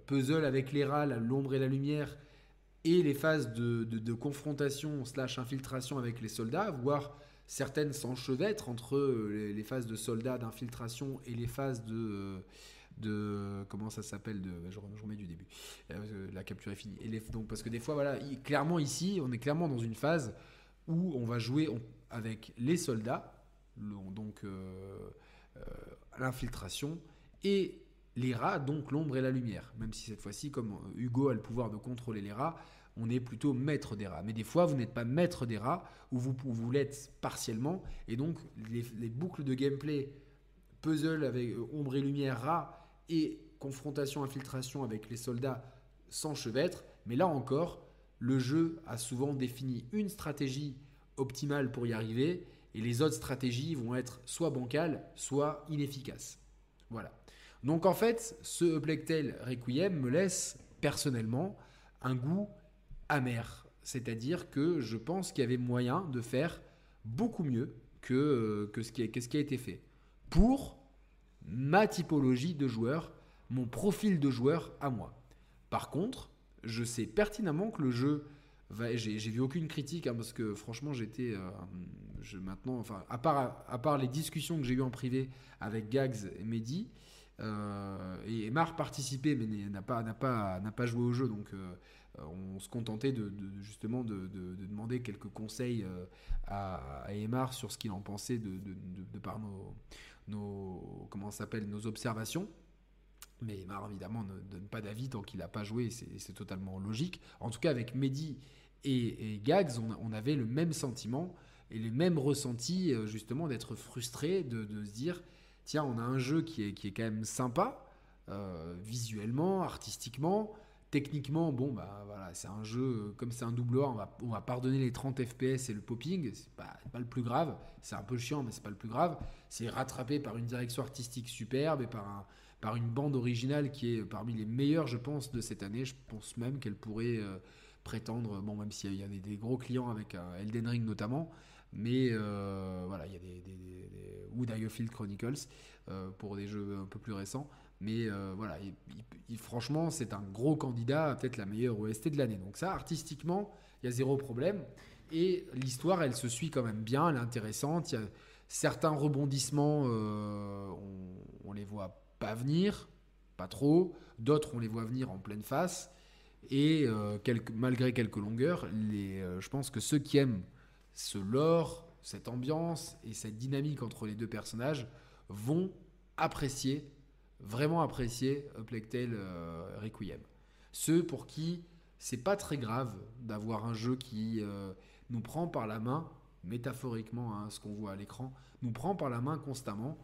puzzle avec les rats, l'ombre et la lumière, et les phases de, confrontation slash infiltration avec les soldats, voire certaines s'enchevêtrent entre les, phases de soldats d'infiltration et les phases de de comment ça s'appelle de je, remets du début. Euh, la capture est finie. Donc parce que des fois voilà clairement ici on est clairement dans une phase où on va jouer avec les soldats donc euh, euh, l'infiltration et les rats donc l'ombre et la lumière. Même si cette fois-ci comme Hugo a le pouvoir de contrôler les rats on est plutôt maître des rats. Mais des fois, vous n'êtes pas maître des rats, ou vous, vous l'êtes partiellement, et donc les, boucles de gameplay puzzle avec ombre et lumière rats et confrontation-infiltration avec les soldats s'enchevêtrent. Mais là encore, le jeu a souvent défini une stratégie optimale pour y arriver, et les autres stratégies vont être soit bancales, soit inefficaces. Voilà. Donc en fait, ce Uplectel Requiem me laisse personnellement un goût amer. C'est-à-dire que je pense qu'il y avait moyen de faire beaucoup mieux que, que, ce qui ce qui a été fait. Pour ma typologie de joueur, mon profil de joueur à moi. Par contre, je sais pertinemment que le jeu j'ai vu aucune critique hein, parce que franchement j'étais euh, maintenant enfin à part les discussions que j'ai eues en privé avec Gags et Mehdi euh, et Mar participé mais n'a pas n'a pas n'a pas joué au jeu donc euh, on se contentait de, justement de, demander quelques conseils à, à Emar sur ce qu'il en pensait de, par nos, nos, comment s'appelle, nos observations. Mais Mar, évidemment, ne donne pas d'avis tant qu'il n'a pas joué, c'est totalement logique. En tout cas, avec Mehdi et, Gags, on, avait le même sentiment et les mêmes ressentis, euh, justement, d'être frustré, de, se dire tiens, on a un jeu qui est, qui est quand même sympa, euh, visuellement, artistiquement, Techniquement, bon, bah voilà, c'est un jeu, euh, comme c'est un double A, on va, on va pardonner les 30 FPS et le popping, c'est pas, pas le plus grave, c'est un peu chiant, mais c'est pas le plus grave. C'est rattrapé par une direction artistique superbe et par, par une bande originale qui est parmi les meilleures, je pense, de cette année. Je pense même qu'elle pourrait euh, prétendre, bon, même s'il y a des, gros clients avec Elden Ring notamment, mais euh, voilà, il y a des, des, des ou Chronicles pour des jeux un peu plus récents. Mais euh, voilà, franchement, c'est un gros candidat, peut-être la meilleure OST de l'année. Donc ça, artistiquement, il y a zéro problème. Et l'histoire, elle se suit quand même bien, elle est intéressante. Il y a certains rebondissements, euh, on, on, les voit pas venir, pas trop. D'autres, on les voit venir en pleine face. Et euh, malgré quelques longueurs, je pense que ceux qui aiment ce lore, cette ambiance et cette dynamique entre les deux personnages vont apprécier vraiment apprécié Plectel euh, Requiem. Ceux pour qui c'est pas très grave d'avoir un jeu qui euh, nous prend par la main, métaphoriquement, hein, ce qu'on voit à l'écran, nous prend par la main constamment,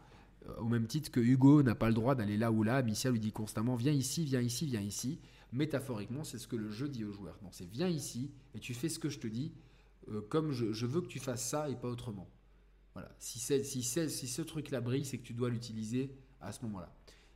euh, au même titre que Hugo n'a pas le droit d'aller là ou là, Michel lui dit constamment viens ici, viens ici, viens ici. Métaphoriquement, c'est ce que le jeu dit aux joueurs. Non, c'est viens ici et tu fais ce que je te dis, euh, comme je, veux que tu fasses ça et pas autrement. Voilà. Si, si ce truc-là brille, c'est que tu dois l'utiliser à ce moment-là.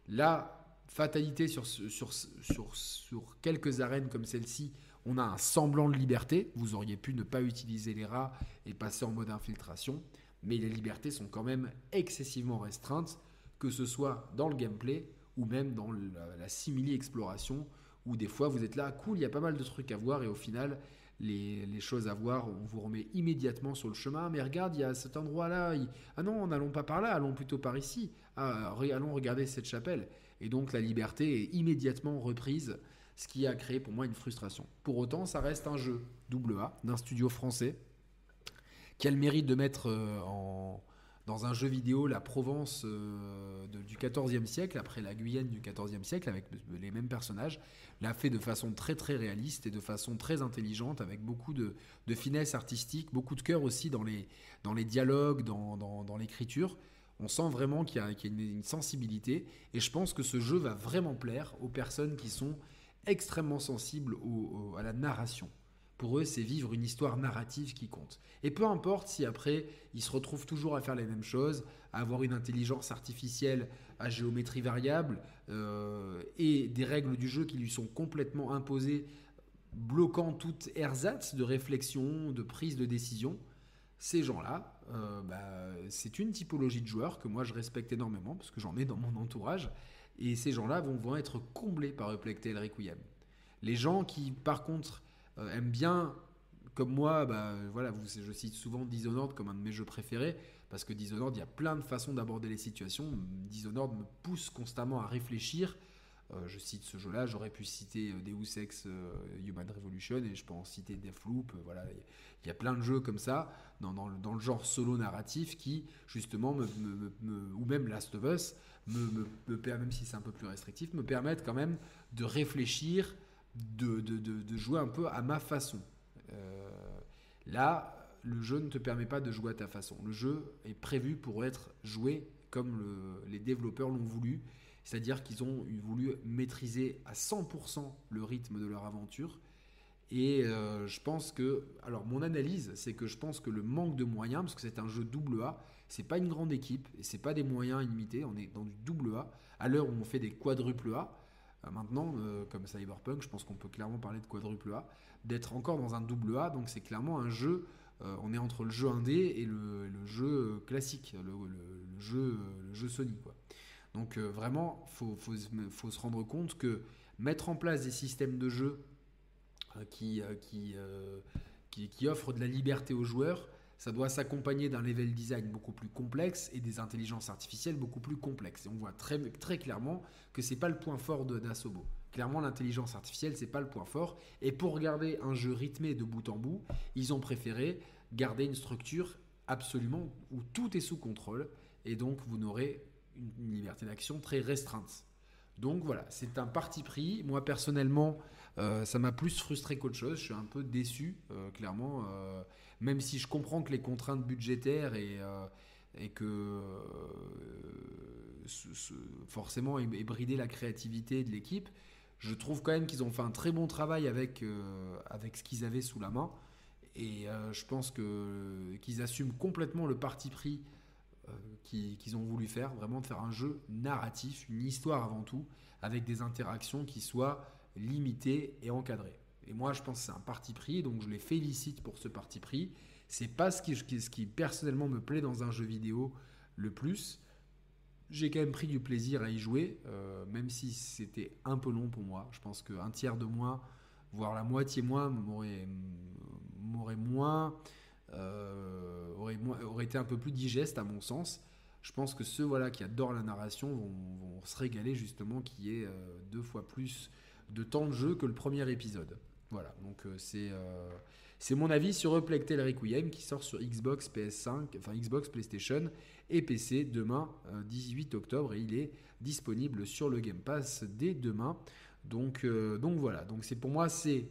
Là, fatalité sur, sur, sur, sur quelques arènes comme celle-ci, on a un semblant de liberté. Vous auriez pu ne pas utiliser les rats et passer en mode infiltration, mais les libertés sont quand même excessivement restreintes, que ce soit dans le gameplay ou même dans la, simili-exploration, où des fois vous êtes là, cool, il y a pas mal de trucs à voir, et au final, les, choses à voir, on vous remet immédiatement sur le chemin. Mais regarde, il y a cet endroit-là. Ah non, n'allons pas par là, allons plutôt par ici. Ah, allons regarder cette chapelle. Et donc la liberté est immédiatement reprise, ce qui a créé pour moi une frustration. Pour autant, ça reste un jeu double A d'un studio français qui a le mérite de mettre euh, en, dans un jeu vidéo la Provence euh, du XIVe siècle, après la Guyenne du XIVe siècle, avec les mêmes personnages, l'a fait de façon très très réaliste et de façon très intelligente, avec beaucoup de, finesse artistique, beaucoup de cœur aussi dans les, dans les dialogues, dans, dans l'écriture. On sent vraiment qu'il y a, une, sensibilité et je pense que ce jeu va vraiment plaire aux personnes qui sont extrêmement sensibles à la narration. Pour eux, c'est vivre une histoire narrative qui compte. Et peu importe si après, ils se retrouvent toujours à faire les mêmes choses, à avoir une intelligence artificielle à géométrie variable euh, et des règles du jeu qui lui sont complètement imposées, bloquant toute ersatz de réflexion, de prise de décision ces gens-là, euh, bah, c'est une typologie de joueurs que moi je respecte énormément parce que j'en ai dans mon entourage. Et ces gens-là vont, vont être comblés par Replectel Requiem. Les gens qui, par contre, euh, aiment bien, comme moi, bah, voilà, vous, je cite souvent Dishonored comme un de mes jeux préférés parce que Dishonored, il y a plein de façons d'aborder les situations. Dishonored me pousse constamment à réfléchir je cite ce jeu-là, j'aurais pu citer euh, Deus Ex euh, Human Revolution et je peux en citer Deathloop. voilà, il y a plein de jeux comme ça dans, le, genre solo narratif qui justement me, ou même Last of Us même si c'est un peu plus restrictif, me permettent quand même de réfléchir, de, jouer un peu à ma façon. là, le jeu ne te permet pas de jouer à ta façon. Le jeu est prévu pour être joué comme les développeurs l'ont voulu c'est-à-dire qu'ils ont voulu maîtriser à 100% le rythme de leur aventure. Et euh, je pense que, alors mon analyse, c'est que je pense que le manque de moyens, parce que c'est un jeu double A, c'est pas une grande équipe et c'est pas des moyens illimités. On est dans du double A à l'heure où on fait des quadruples A. Euh, maintenant, euh, comme Cyberpunk, je pense qu'on peut clairement parler de quadruple A, d'être encore dans un double A. Donc c'est clairement un jeu. on est entre le jeu indé et le, jeu classique, le jeu Sony, quoi. Donc euh, vraiment, il faut, se rendre compte que mettre en place des systèmes de jeu euh, euh, qui, qui, offrent de la liberté aux joueurs, ça doit s'accompagner d'un level design beaucoup plus complexe et des intelligences artificielles beaucoup plus complexes. Et on voit très, très clairement que c'est pas le point fort d'Asobo. Clairement, l'intelligence artificielle, c'est pas le point fort. Et pour regarder un jeu rythmé de bout en bout, ils ont préféré garder une structure absolument où tout est sous contrôle. Et donc, vous n'aurez une, liberté d'action très restreinte. Donc voilà, c'est un parti pris. Moi personnellement, euh, ça m'a plus frustré qu'autre chose. Je suis un peu déçu, euh, clairement. Euh, même si je comprends que les contraintes budgétaires et, que forcément et brider la créativité de l'équipe, je trouve quand même qu'ils ont fait un très bon travail avec, avec ce qu'ils avaient sous la main. Et je pense que qu'ils assument complètement le parti pris euh, qu'ils ont voulu faire, vraiment de faire un jeu narratif, une histoire avant tout, avec des interactions qui soient limitées et encadrées. Et moi, je pense que c'est un parti pris, donc je les félicite pour ce parti pris. C'est pas ce qui, ce qui personnellement me plaît dans un jeu vidéo le plus. J'ai quand même pris du plaisir à y jouer, euh, même si c'était un peu long pour moi. Je pense qu'un tiers de moins, voire la moitié moins, m'aurait moins euh, aurait, été un peu plus digeste à mon sens. Je pense que ceux voilà, qui adorent la narration vont, se régaler justement qu'il y ait euh, deux fois plus de temps de jeu que le premier épisode. Voilà, donc euh, c'est c'est mon avis sur Replectel Requiem qui sort sur Xbox, PS5, enfin Xbox, PlayStation et PC demain 18 octobre et il est disponible sur le Game Pass dès demain. Donc, donc voilà. Donc c'est pour moi, c'est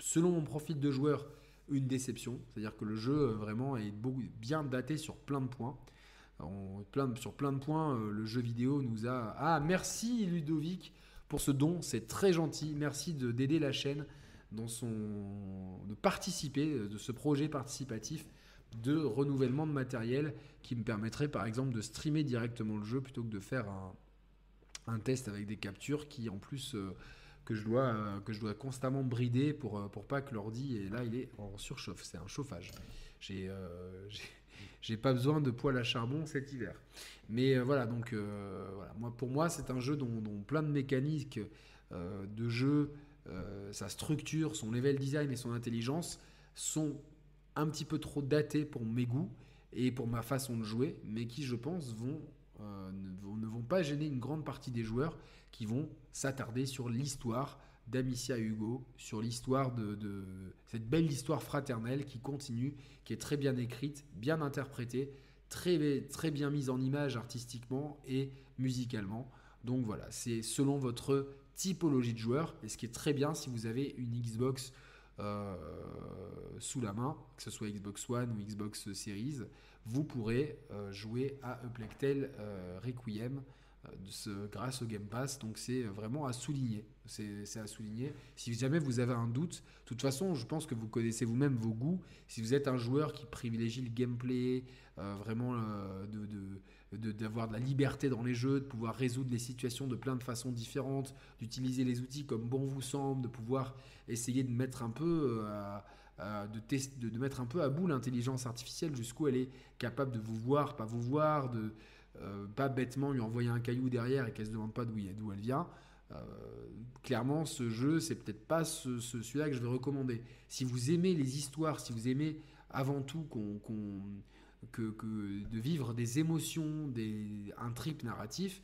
selon mon profil de joueur une déception. C'est-à-dire que le jeu vraiment est bien daté sur plein de points. plein, sur plein de points, le jeu vidéo nous a. Ah, merci Ludovic pour ce don, c'est très gentil. Merci d'aider la chaîne dans son, de participer de ce projet participatif de renouvellement de matériel qui me permettrait par exemple de streamer directement le jeu plutôt que de faire un, test avec des captures qui en plus euh, que, je dois, euh, que je dois constamment brider pour, euh, pour pas que l'ordi, et là il est en surchauffe, c'est un chauffage. J'ai j'ai pas besoin de poêle à charbon cet hiver. Mais voilà, donc. Moi, pour moi, c'est un jeu dont, dont, plein de mécaniques de jeu, sa structure, son level design et son intelligence sont un petit peu trop daté pour mes goûts et pour ma façon de jouer, mais qui, je pense, vont, euh, ne, vont, pas gêner une grande partie des joueurs qui vont s'attarder sur l'histoire d'Amicia Hugo, sur l'histoire de, cette belle histoire fraternelle qui continue, qui est très bien écrite, bien interprétée, très, très bien mise en image artistiquement et musicalement. Donc voilà, c'est selon votre typologie de joueur, et ce qui est très bien si vous avez une Xbox euh, sous la main, que ce soit Xbox One ou Xbox Series, vous pourrez euh, jouer à Uplectel euh, Requiem grâce au Game Pass. Donc c'est vraiment à souligner. C'est à souligner. Si jamais vous avez un doute, de toute façon, je pense que vous connaissez vous-même vos goûts. Si vous êtes un joueur qui privilégie le gameplay, vraiment de, d'avoir de, la liberté dans les jeux, de pouvoir résoudre les situations de plein de façons différentes, d'utiliser les outils comme bon vous semble, de pouvoir essayer de mettre un peu euh, de, de, mettre un peu à bout l'intelligence artificielle jusqu'où elle est capable de vous voir, pas vous voir, de euh, pas bêtement lui envoyer un caillou derrière et qu'elle se demande pas d'où elle vient. Euh, clairement, ce jeu, c'est peut-être pas ce, celui-là que je vais recommander. Si vous aimez les histoires, si vous aimez avant tout que, de vivre des émotions, des, un trip narratif,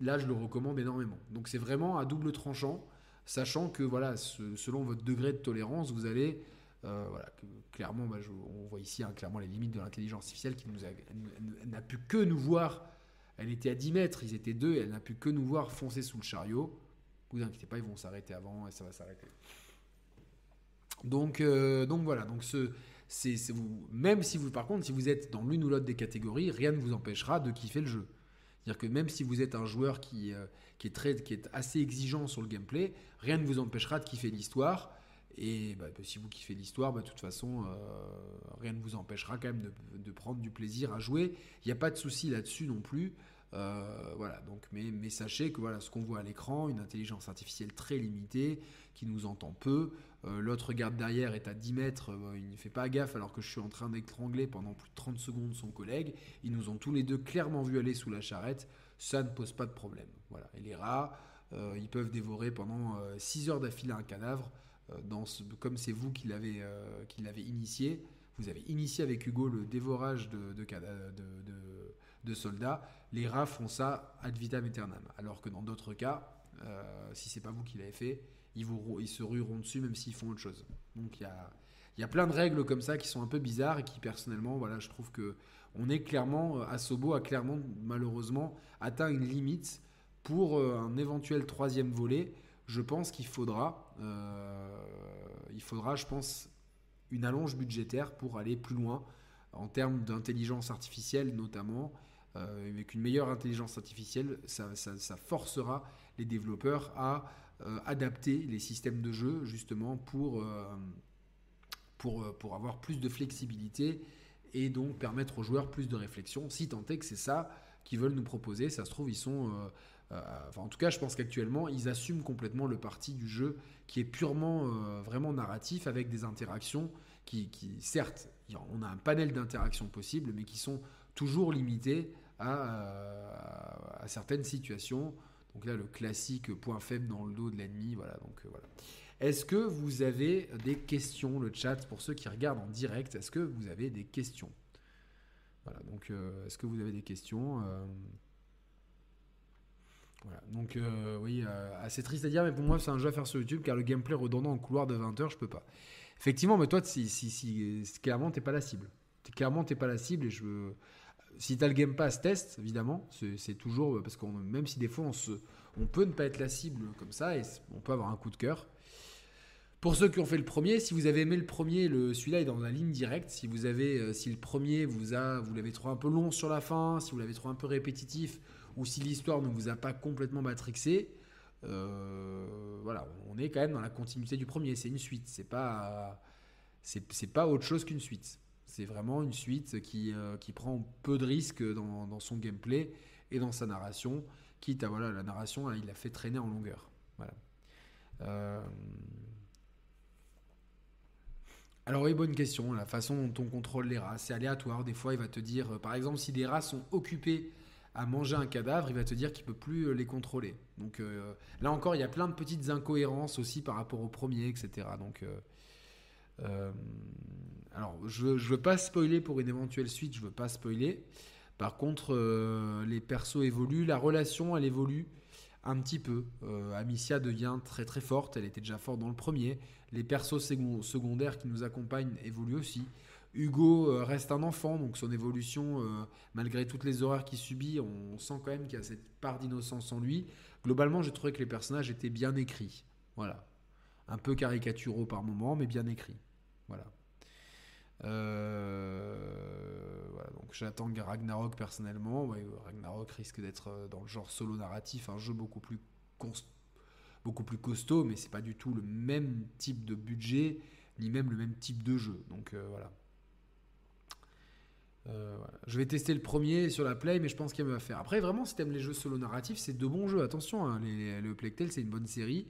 là je le recommande énormément. Donc c'est vraiment à double tranchant, sachant que voilà, selon votre degré de tolérance, vous allez euh, voilà, clairement, on voit ici hein, clairement les limites de l'intelligence artificielle qui n'a pu que nous voir. Elle était à 10 mètres, ils étaient deux, et elle n'a pu que nous voir foncer sous le chariot. Vous inquiétez pas, ils vont s'arrêter avant et ça va s'arrêter. Donc, euh, donc voilà, donc ce, c'est, vous, même si vous, par contre, si vous êtes dans l'une ou l'autre des catégories, rien ne vous empêchera de kiffer le jeu. C'est-à-dire que même si vous êtes un joueur qui, euh, qui, est qui est assez exigeant sur le gameplay, rien ne vous empêchera de kiffer l'histoire. Et bah, bah, si vous kiffez l'histoire, bah, de toute façon, euh, rien ne vous empêchera quand même de, prendre du plaisir à jouer. Il n'y a pas de souci là-dessus non plus. Euh, voilà, donc, mais, sachez que voilà, ce qu'on voit à l'écran, une intelligence artificielle très limitée, qui nous entend peu. Euh, l'autre garde derrière est à 10 mètres, il ne fait pas gaffe alors que je suis en train d'étrangler pendant plus de 30 secondes son collègue. Ils nous ont tous les deux clairement vu aller sous la charrette. Ça ne pose pas de problème. Voilà. Et les rats, ils peuvent dévorer pendant 6 heures d'affilée un cadavre. Dans comme c'est vous qui l'avez initié, vous avez initié avec Hugo le dévorage de, soldats, les rats font ça ad vitam aeternam. Alors que dans d'autres cas, euh, si c'est pas vous qui l'avez fait, ils, se rueront dessus même s'ils font autre chose. Donc il y a, plein de règles comme ça qui sont un peu bizarres et qui personnellement, voilà, je trouve que on est clairement, euh, Asobo a clairement malheureusement atteint une limite pour euh, un éventuel troisième volet. Je pense qu'il faudra, il faudra, je pense, une allonge budgétaire pour aller plus loin en termes d'intelligence artificielle notamment euh, avec une meilleure intelligence artificielle, ça, forcera les développeurs à euh, adapter les systèmes de jeu justement pour, euh, pour, pour avoir plus de flexibilité et donc permettre aux joueurs plus de réflexion, si tant est que c'est ça qu'ils veulent nous proposer. Ça se trouve, ils sont... enfin, en tout cas, je pense qu'actuellement, ils assument complètement le parti du jeu qui est purement, vraiment narratif, avec des interactions qui, certes, on a un panel d'interactions possibles, mais qui sont toujours limitées euh, à, certaines situations. Donc là, le classique point faible dans le dos de l'ennemi. Voilà, donc euh, voilà. Est-ce que vous avez des questions, le chat, pour ceux qui regardent en direct? Est-ce que vous avez des questions? Voilà, donc euh, est-ce que vous avez des questions Voilà, donc oui, assez triste à dire, mais pour moi, c'est un jeu à faire sur YouTube car le gameplay redondant en couloir de 20 heures, je peux pas. Effectivement, mais toi, si, si, si clairement, t'es pas la cible. Clairement, t'es pas la cible et je veux si tu as le Game Pass, test, évidemment. C'est toujours parce que même si des fois on se, on peut ne pas être la cible comme ça et on peut avoir un coup de cœur. Pour ceux qui ont fait le premier, si vous avez aimé le premier, le, celui-là est dans la ligne directe. Si vous avez, euh, si le premier vous a, vous l'avez trouvé un peu long sur la fin, si vous l'avez trouvé un peu répétitif, ou si l'histoire ne vous a pas complètement matrixé, euh, voilà, on est quand même dans la continuité du premier. C'est une suite, c'est pas, c'est pas autre chose qu'une suite. C'est vraiment une suite qui, euh, qui prend peu de risques dans, son gameplay et dans sa narration, quitte à voilà la narration, il l'a fait traîner en longueur. Voilà. Alors oui, bonne question. La façon dont on contrôle les rats, c'est aléatoire. Des fois, il va te dire, euh, par exemple, si des rats sont occupés à manger un cadavre, il va te dire qu'il peut plus euh, les contrôler. Donc euh, là encore, il y a plein de petites incohérences aussi par rapport au premier, etc. Donc alors, je ne veux pas spoiler pour une éventuelle suite, je veux pas spoiler. Par contre, les persos évoluent, la relation, elle évolue un petit peu. Amicia devient très très forte, elle était déjà forte dans le premier. Les persos secondaires qui nous accompagnent évoluent aussi. Hugo euh, reste un enfant, donc son évolution, euh, malgré toutes les horreurs qu'il subit, on sent quand même qu'il y a cette part d'innocence en lui. Globalement, j'ai trouvé que les personnages étaient bien écrits. Voilà. Un peu caricaturaux par moments, mais bien écrits. Voilà. Euh, voilà, donc j'attends Ragnarok personnellement. Ragnarok risque d'être dans le genre solo narratif, un jeu beaucoup plus beaucoup plus costaud, mais c'est pas du tout le même type de budget, ni même le même type de jeu. Donc euh, euh. Je vais tester le premier sur la Play, mais je pense qu'il va faire. Après, vraiment, si t'aimes les jeux solo narratifs, c'est de bons jeux. Attention, hein, le Plectel, c'est une bonne série.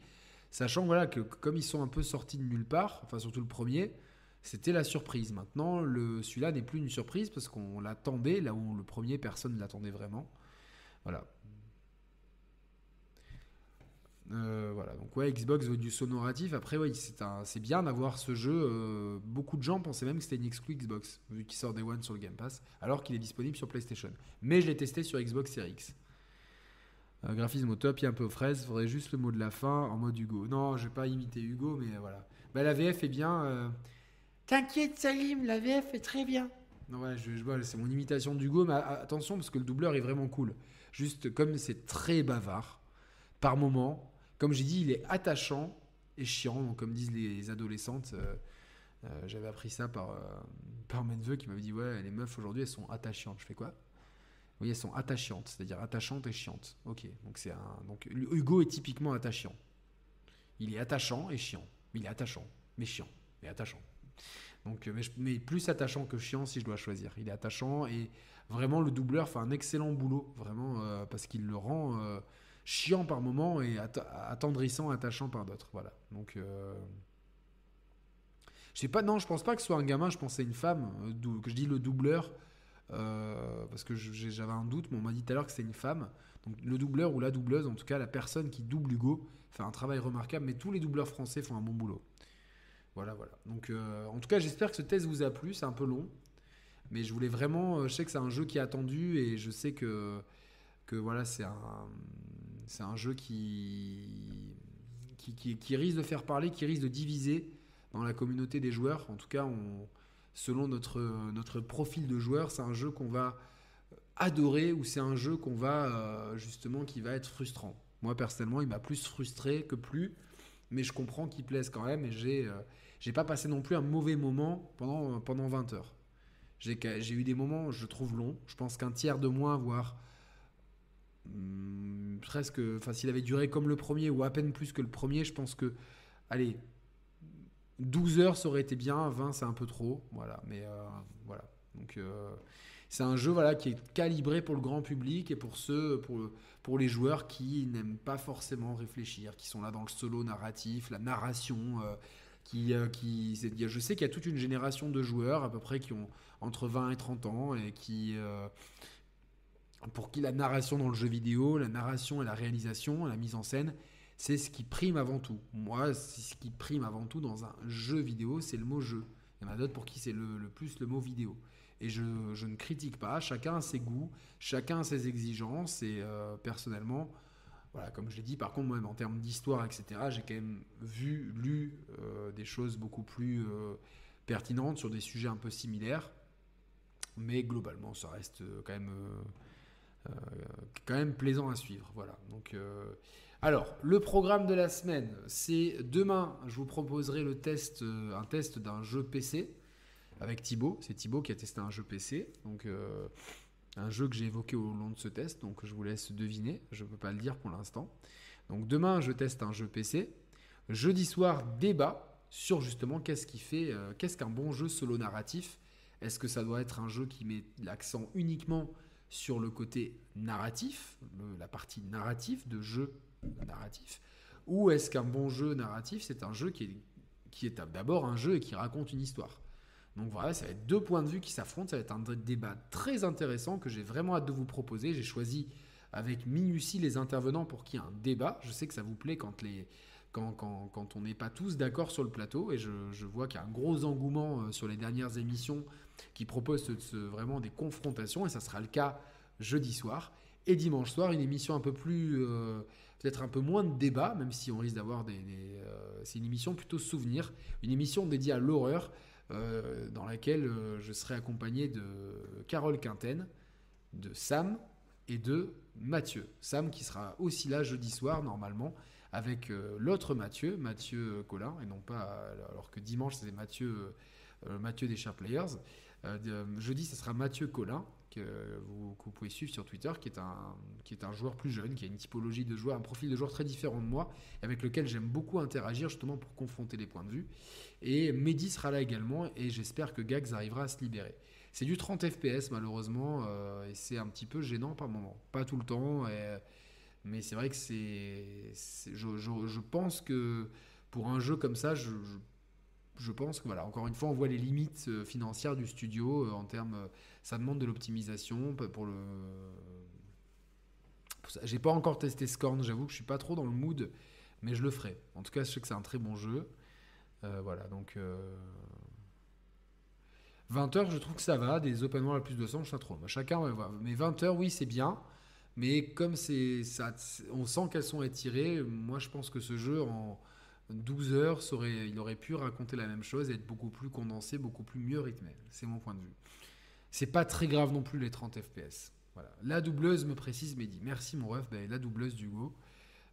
Sachant voilà, que comme ils sont un peu sortis de nulle part, enfin surtout le premier, c'était la surprise. Maintenant, celui-là n'est plus une surprise parce qu'on l'attendait, là où le premier, personne ne l'attendait vraiment. Voilà. Euh, voilà, donc ouais, Xbox veut du sonoratif. Après, ouais, c'est bien d'avoir ce jeu. Euh, beaucoup de gens pensaient même que c'était une exclu Xbox, vu qu'il sort des One sur le Game Pass, alors qu'il est disponible sur PlayStation. Mais je l'ai testé sur Xbox Series X. Euh, graphisme au top, il y a un peu aux fraises. Faudrait juste le mot de la fin en mode Hugo. Non, je vais pas imiter Hugo, mais voilà. Bah, la VF est bien. T'inquiète, Salim, la VF est très bien. Non, ouais, je, je c'est mon imitation d'Hugo, mais attention parce que le doubleur est vraiment cool. Juste comme c'est très bavard par moment, comme j'ai dit, il est attachant et chiant, comme disent les adolescentes. Euh, euh, j'avais appris ça par, euh, par mes neveux qui m'avait dit Ouais, les meufs aujourd'hui, elles sont attachantes. Je fais quoi? Oui, elles sont attachantes, c'est-à-dire attachantes et chiantes. Ok, donc c'est un. Donc Hugo est typiquement attachant. Il est attachant et chiant. Il est attachant, mais chiant, mais attachant. Donc, mais, plus attachant que chiant si je dois choisir. Il est attachant et vraiment le doubleur fait un excellent boulot, vraiment, parce qu'il le rend chiant par moment et attendrissant, attachant par d'autres. Voilà. Donc, euh... je sais pas, non, je pense pas que ce soit un gamin, je pensais une femme, euh, que je dis le doubleur, euh, parce que j'avais un doute, mais on m'a dit tout à l'heure que c'était une femme. Donc, le doubleur ou la doubleuse, en tout cas, la personne qui double Hugo, fait un travail remarquable, mais tous les doubleurs français font un bon boulot. Voilà, voilà. Donc, en tout cas, j'espère que ce test vous a plu. C'est un peu long, mais je voulais vraiment. Je sais que c'est un jeu qui est attendu et je sais que que voilà, c'est un, c'est un jeu qui qui, risque de faire parler, qui risque de diviser dans la communauté des joueurs. En tout cas, on, selon notre, notre profil de joueur, c'est un jeu qu'on va adorer ou c'est un jeu qu'on va euh, justement qui va être frustrant. Moi personnellement, il m'a plus frustré que plus, mais je comprends qu'il plaise quand même et j'ai euh, j'ai pas passé non plus un mauvais moment pendant pendant 20 heures. J'ai eu des moments, je trouve longs. Je pense qu'un tiers de moins, voire Hmm, presque, enfin s'il avait duré comme le premier ou à peine plus que le premier, je pense que, allez, 12 heures ça aurait été bien, 20 c'est un peu trop, voilà, mais euh, voilà. Donc euh, c'est un jeu voilà qui est calibré pour le grand public et pour ceux, pour, pour les joueurs qui n'aiment pas forcément réfléchir, qui sont là dans le solo narratif, la narration. Euh, qui, qui je sais qu'il y a toute une génération de joueurs à peu près qui ont entre 20 et 30 ans et qui, pour qui la narration dans le jeu vidéo, la narration et la réalisation, la mise en scène, c'est ce qui prime avant tout. Moi, c'est ce qui prime avant tout dans un jeu vidéo, c'est le mot jeu. Il y en a d'autres pour qui c'est le, plus le mot vidéo. Et je, ne critique pas, chacun a ses goûts, chacun a ses exigences, et euh, personnellement, voilà, comme je l'ai dit, par contre, moi, en termes d'histoire, etc., j'ai quand même vu, lu euh, des choses beaucoup plus euh, pertinentes sur des sujets un peu similaires. Mais globalement, ça reste quand même quand même plaisant à suivre. Voilà. Donc, alors, le programme de la semaine, c'est demain, je vous proposerai le test, un test d'un jeu PC avec Thibaut. C'est Thibaut qui a testé un jeu PC. Donc, un jeu que j'ai évoqué au long de ce test. Donc, je vous laisse deviner. Je ne peux pas le dire pour l'instant. Donc, demain, je teste un jeu PC. Jeudi soir, débat sur justement qu'est-ce qui fait, euh, qu'est-ce qu'un bon jeu solo narratif. Est-ce que ça doit être un jeu qui met l'accent uniquement sur le côté narratif, la partie narrative de jeu narratif, ou est-ce qu'un bon jeu narratif, c'est un jeu qui est, qui est d'abord un jeu et qui raconte une histoire donc voilà, ça va être deux points de vue qui s'affrontent. Ça va être un débat très intéressant que j'ai vraiment hâte de vous proposer. J'ai choisi avec minutie les intervenants pour qu'il y ait un débat. Je sais que ça vous plaît quand, les, quand, quand, quand on n'est pas tous d'accord sur le plateau. Et je, je vois qu'il y a un gros engouement euh, sur les dernières émissions qui proposent vraiment des confrontations. Et ça sera le cas jeudi soir. Et dimanche soir, une émission un peu plus. Euh, peut-être un peu moins de débat, même si on risque d'avoir des. Euh, c'est une émission plutôt souvenir. Une émission dédiée à l'horreur. dans laquelle je serai accompagné de Carole Quinten, de Sam et de Mathieu. Sam qui sera aussi là jeudi soir normalement avec euh, l'autre Mathieu, Mathieu Collin, et non pas alors que dimanche c'était Mathieu, euh, Mathieu des Sharp Players. Euh, jeudi, ce sera Mathieu Collin, que vous, pouvez suivre sur Twitter, qui est, un, qui est un joueur plus jeune, qui a une typologie de joueur, un profil de joueur très différent de moi, avec lequel j'aime beaucoup interagir justement pour confronter les points de vue. Et Mehdi sera là également, et j'espère que Gags arrivera à se libérer. C'est du 30 FPS malheureusement euh, et c'est un petit peu gênant par moment. Pas tout le temps, mais c'est vrai que c'est. Je, pense que pour un jeu comme ça, je, pense que voilà, encore une fois, on voit les limites euh, financières du studio euh, en termes. Ça demande de l'optimisation pour le. J'ai pas encore testé Scorn, j'avoue que je suis pas trop dans le mood, mais je le ferai. En tout cas, je sais que c'est un très bon jeu. voilà, donc 20h, je trouve que ça va. Des open world à plus de 200, je sais trop. Chacun. Mais 20h, oui, c'est bien. Mais comme c'est, on sent qu'elles sont étirées, moi je pense que ce jeu en 12 heures, il aurait pu raconter la même chose et être beaucoup plus condensé, beaucoup plus mieux rythmé. C'est mon point de vue. C'est pas très grave non plus les 30 FPS. Voilà. La doubleuse me précise, mais dit merci mon ref, ben, la doubleuse d'Hugo,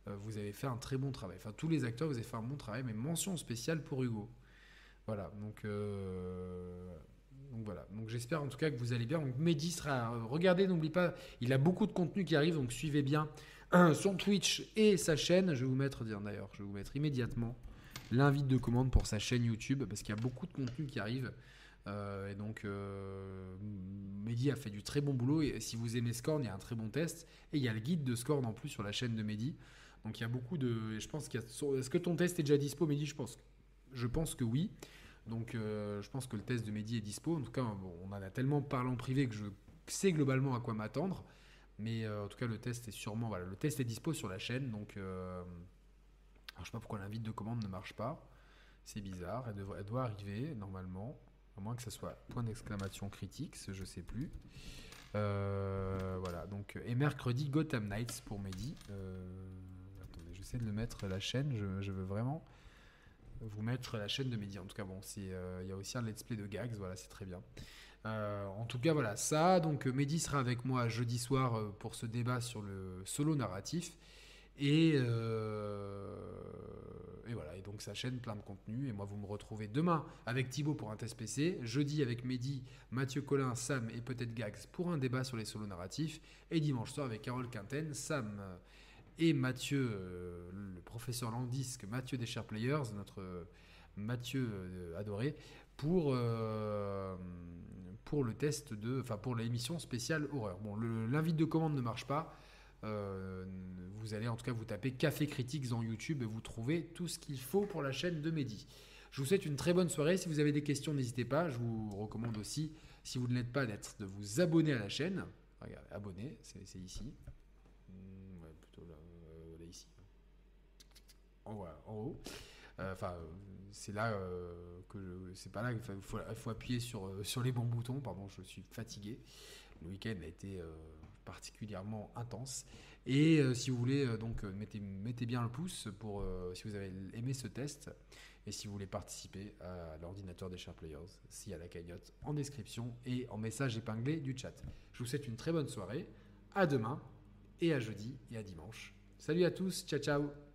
euh, vous avez fait un très bon travail. Enfin, tous les acteurs, vous avez fait un bon travail, mais mention spéciale pour Hugo. Voilà, donc euh, voilà. Donc j'espère en tout cas que vous allez bien. Donc Mehdi sera. Regardez, n'oubliez pas, il a beaucoup de contenu qui arrive, donc suivez bien son Twitch et sa chaîne. Je vais vous mettre, d'ailleurs, je vais vous mettre immédiatement l'invite de commande pour sa chaîne YouTube parce qu'il y a beaucoup de contenu qui arrive. Euh, et donc, euh, Mehdi a fait du très bon boulot. Et si vous aimez Scorn, il y a un très bon test. Et il y a le guide de Scorn en plus sur la chaîne de Mehdi. Donc, il y a beaucoup de. Je pense qu'il a. Est-ce que ton test est déjà dispo, Mehdi? Je pense. Je pense que oui. Donc euh, je pense que le test de Mehdi est dispo. En tout cas, on en a tellement parlé en privé que je sais globalement à quoi m'attendre. Mais euh, en tout cas, le test est sûrement. Voilà, le test est dispo sur la chaîne. Donc euh, sais pas pourquoi l'invite de commande ne marche pas. C'est bizarre. Elle, doit arriver normalement. À moins que ce soit point d'exclamation critique, je sais plus. voilà, donc, et mercredi, Gotham Knights pour Mehdi. attendez, j'essaie de le mettre la chaîne, je veux vraiment vous mettre la chaîne de Mehdi. En tout cas, bon, euh, il y a aussi un let's play de gags, voilà, c'est très bien. Euh, en tout cas, voilà, ça. Donc, euh, Mehdi sera avec moi jeudi soir pour ce débat sur le solo narratif. Et, voilà, et donc sa chaîne plein de contenu. Et moi, vous me retrouvez demain avec Thibaut pour un test PC, jeudi avec Mehdi, Mathieu Collin, Sam et peut-être Gags pour un débat sur les solos narratifs, et dimanche soir avec Carole Quinten, Sam et Mathieu, euh, le professeur Landisque, Mathieu des Share Players, notre Mathieu euh, adoré, pour, euh, pour le test de, enfin pour l'émission spéciale horreur. Bon, l'invite de commande ne marche pas. vous allez en tout cas vous taper Café Critiques dans YouTube et vous trouvez tout ce qu'il faut pour la chaîne de Mehdi. Je vous souhaite une très bonne soirée. Si vous avez des questions, n'hésitez pas. Je vous recommande aussi, si vous ne l'êtes pas, d'être de vous abonner à la chaîne. Regardez, abonner, c'est ici. en, haut. Euh, enfin, c'est là euh, que c'est pas là qu'il faut, faut, appuyer sur, euh, sur les bons boutons. Pardon, je suis fatigué. Le week-end a été particulièrement intense. Et si vous voulez, donc mettez, mettez bien le pouce pour si vous avez aimé ce test et si vous voulez participer à l'ordinateur des Share Players, s'il y a la cagnotte en description et en message épinglé du chat. Je vous souhaite une très bonne soirée. à demain et à jeudi et à dimanche. Salut à tous, ciao ciao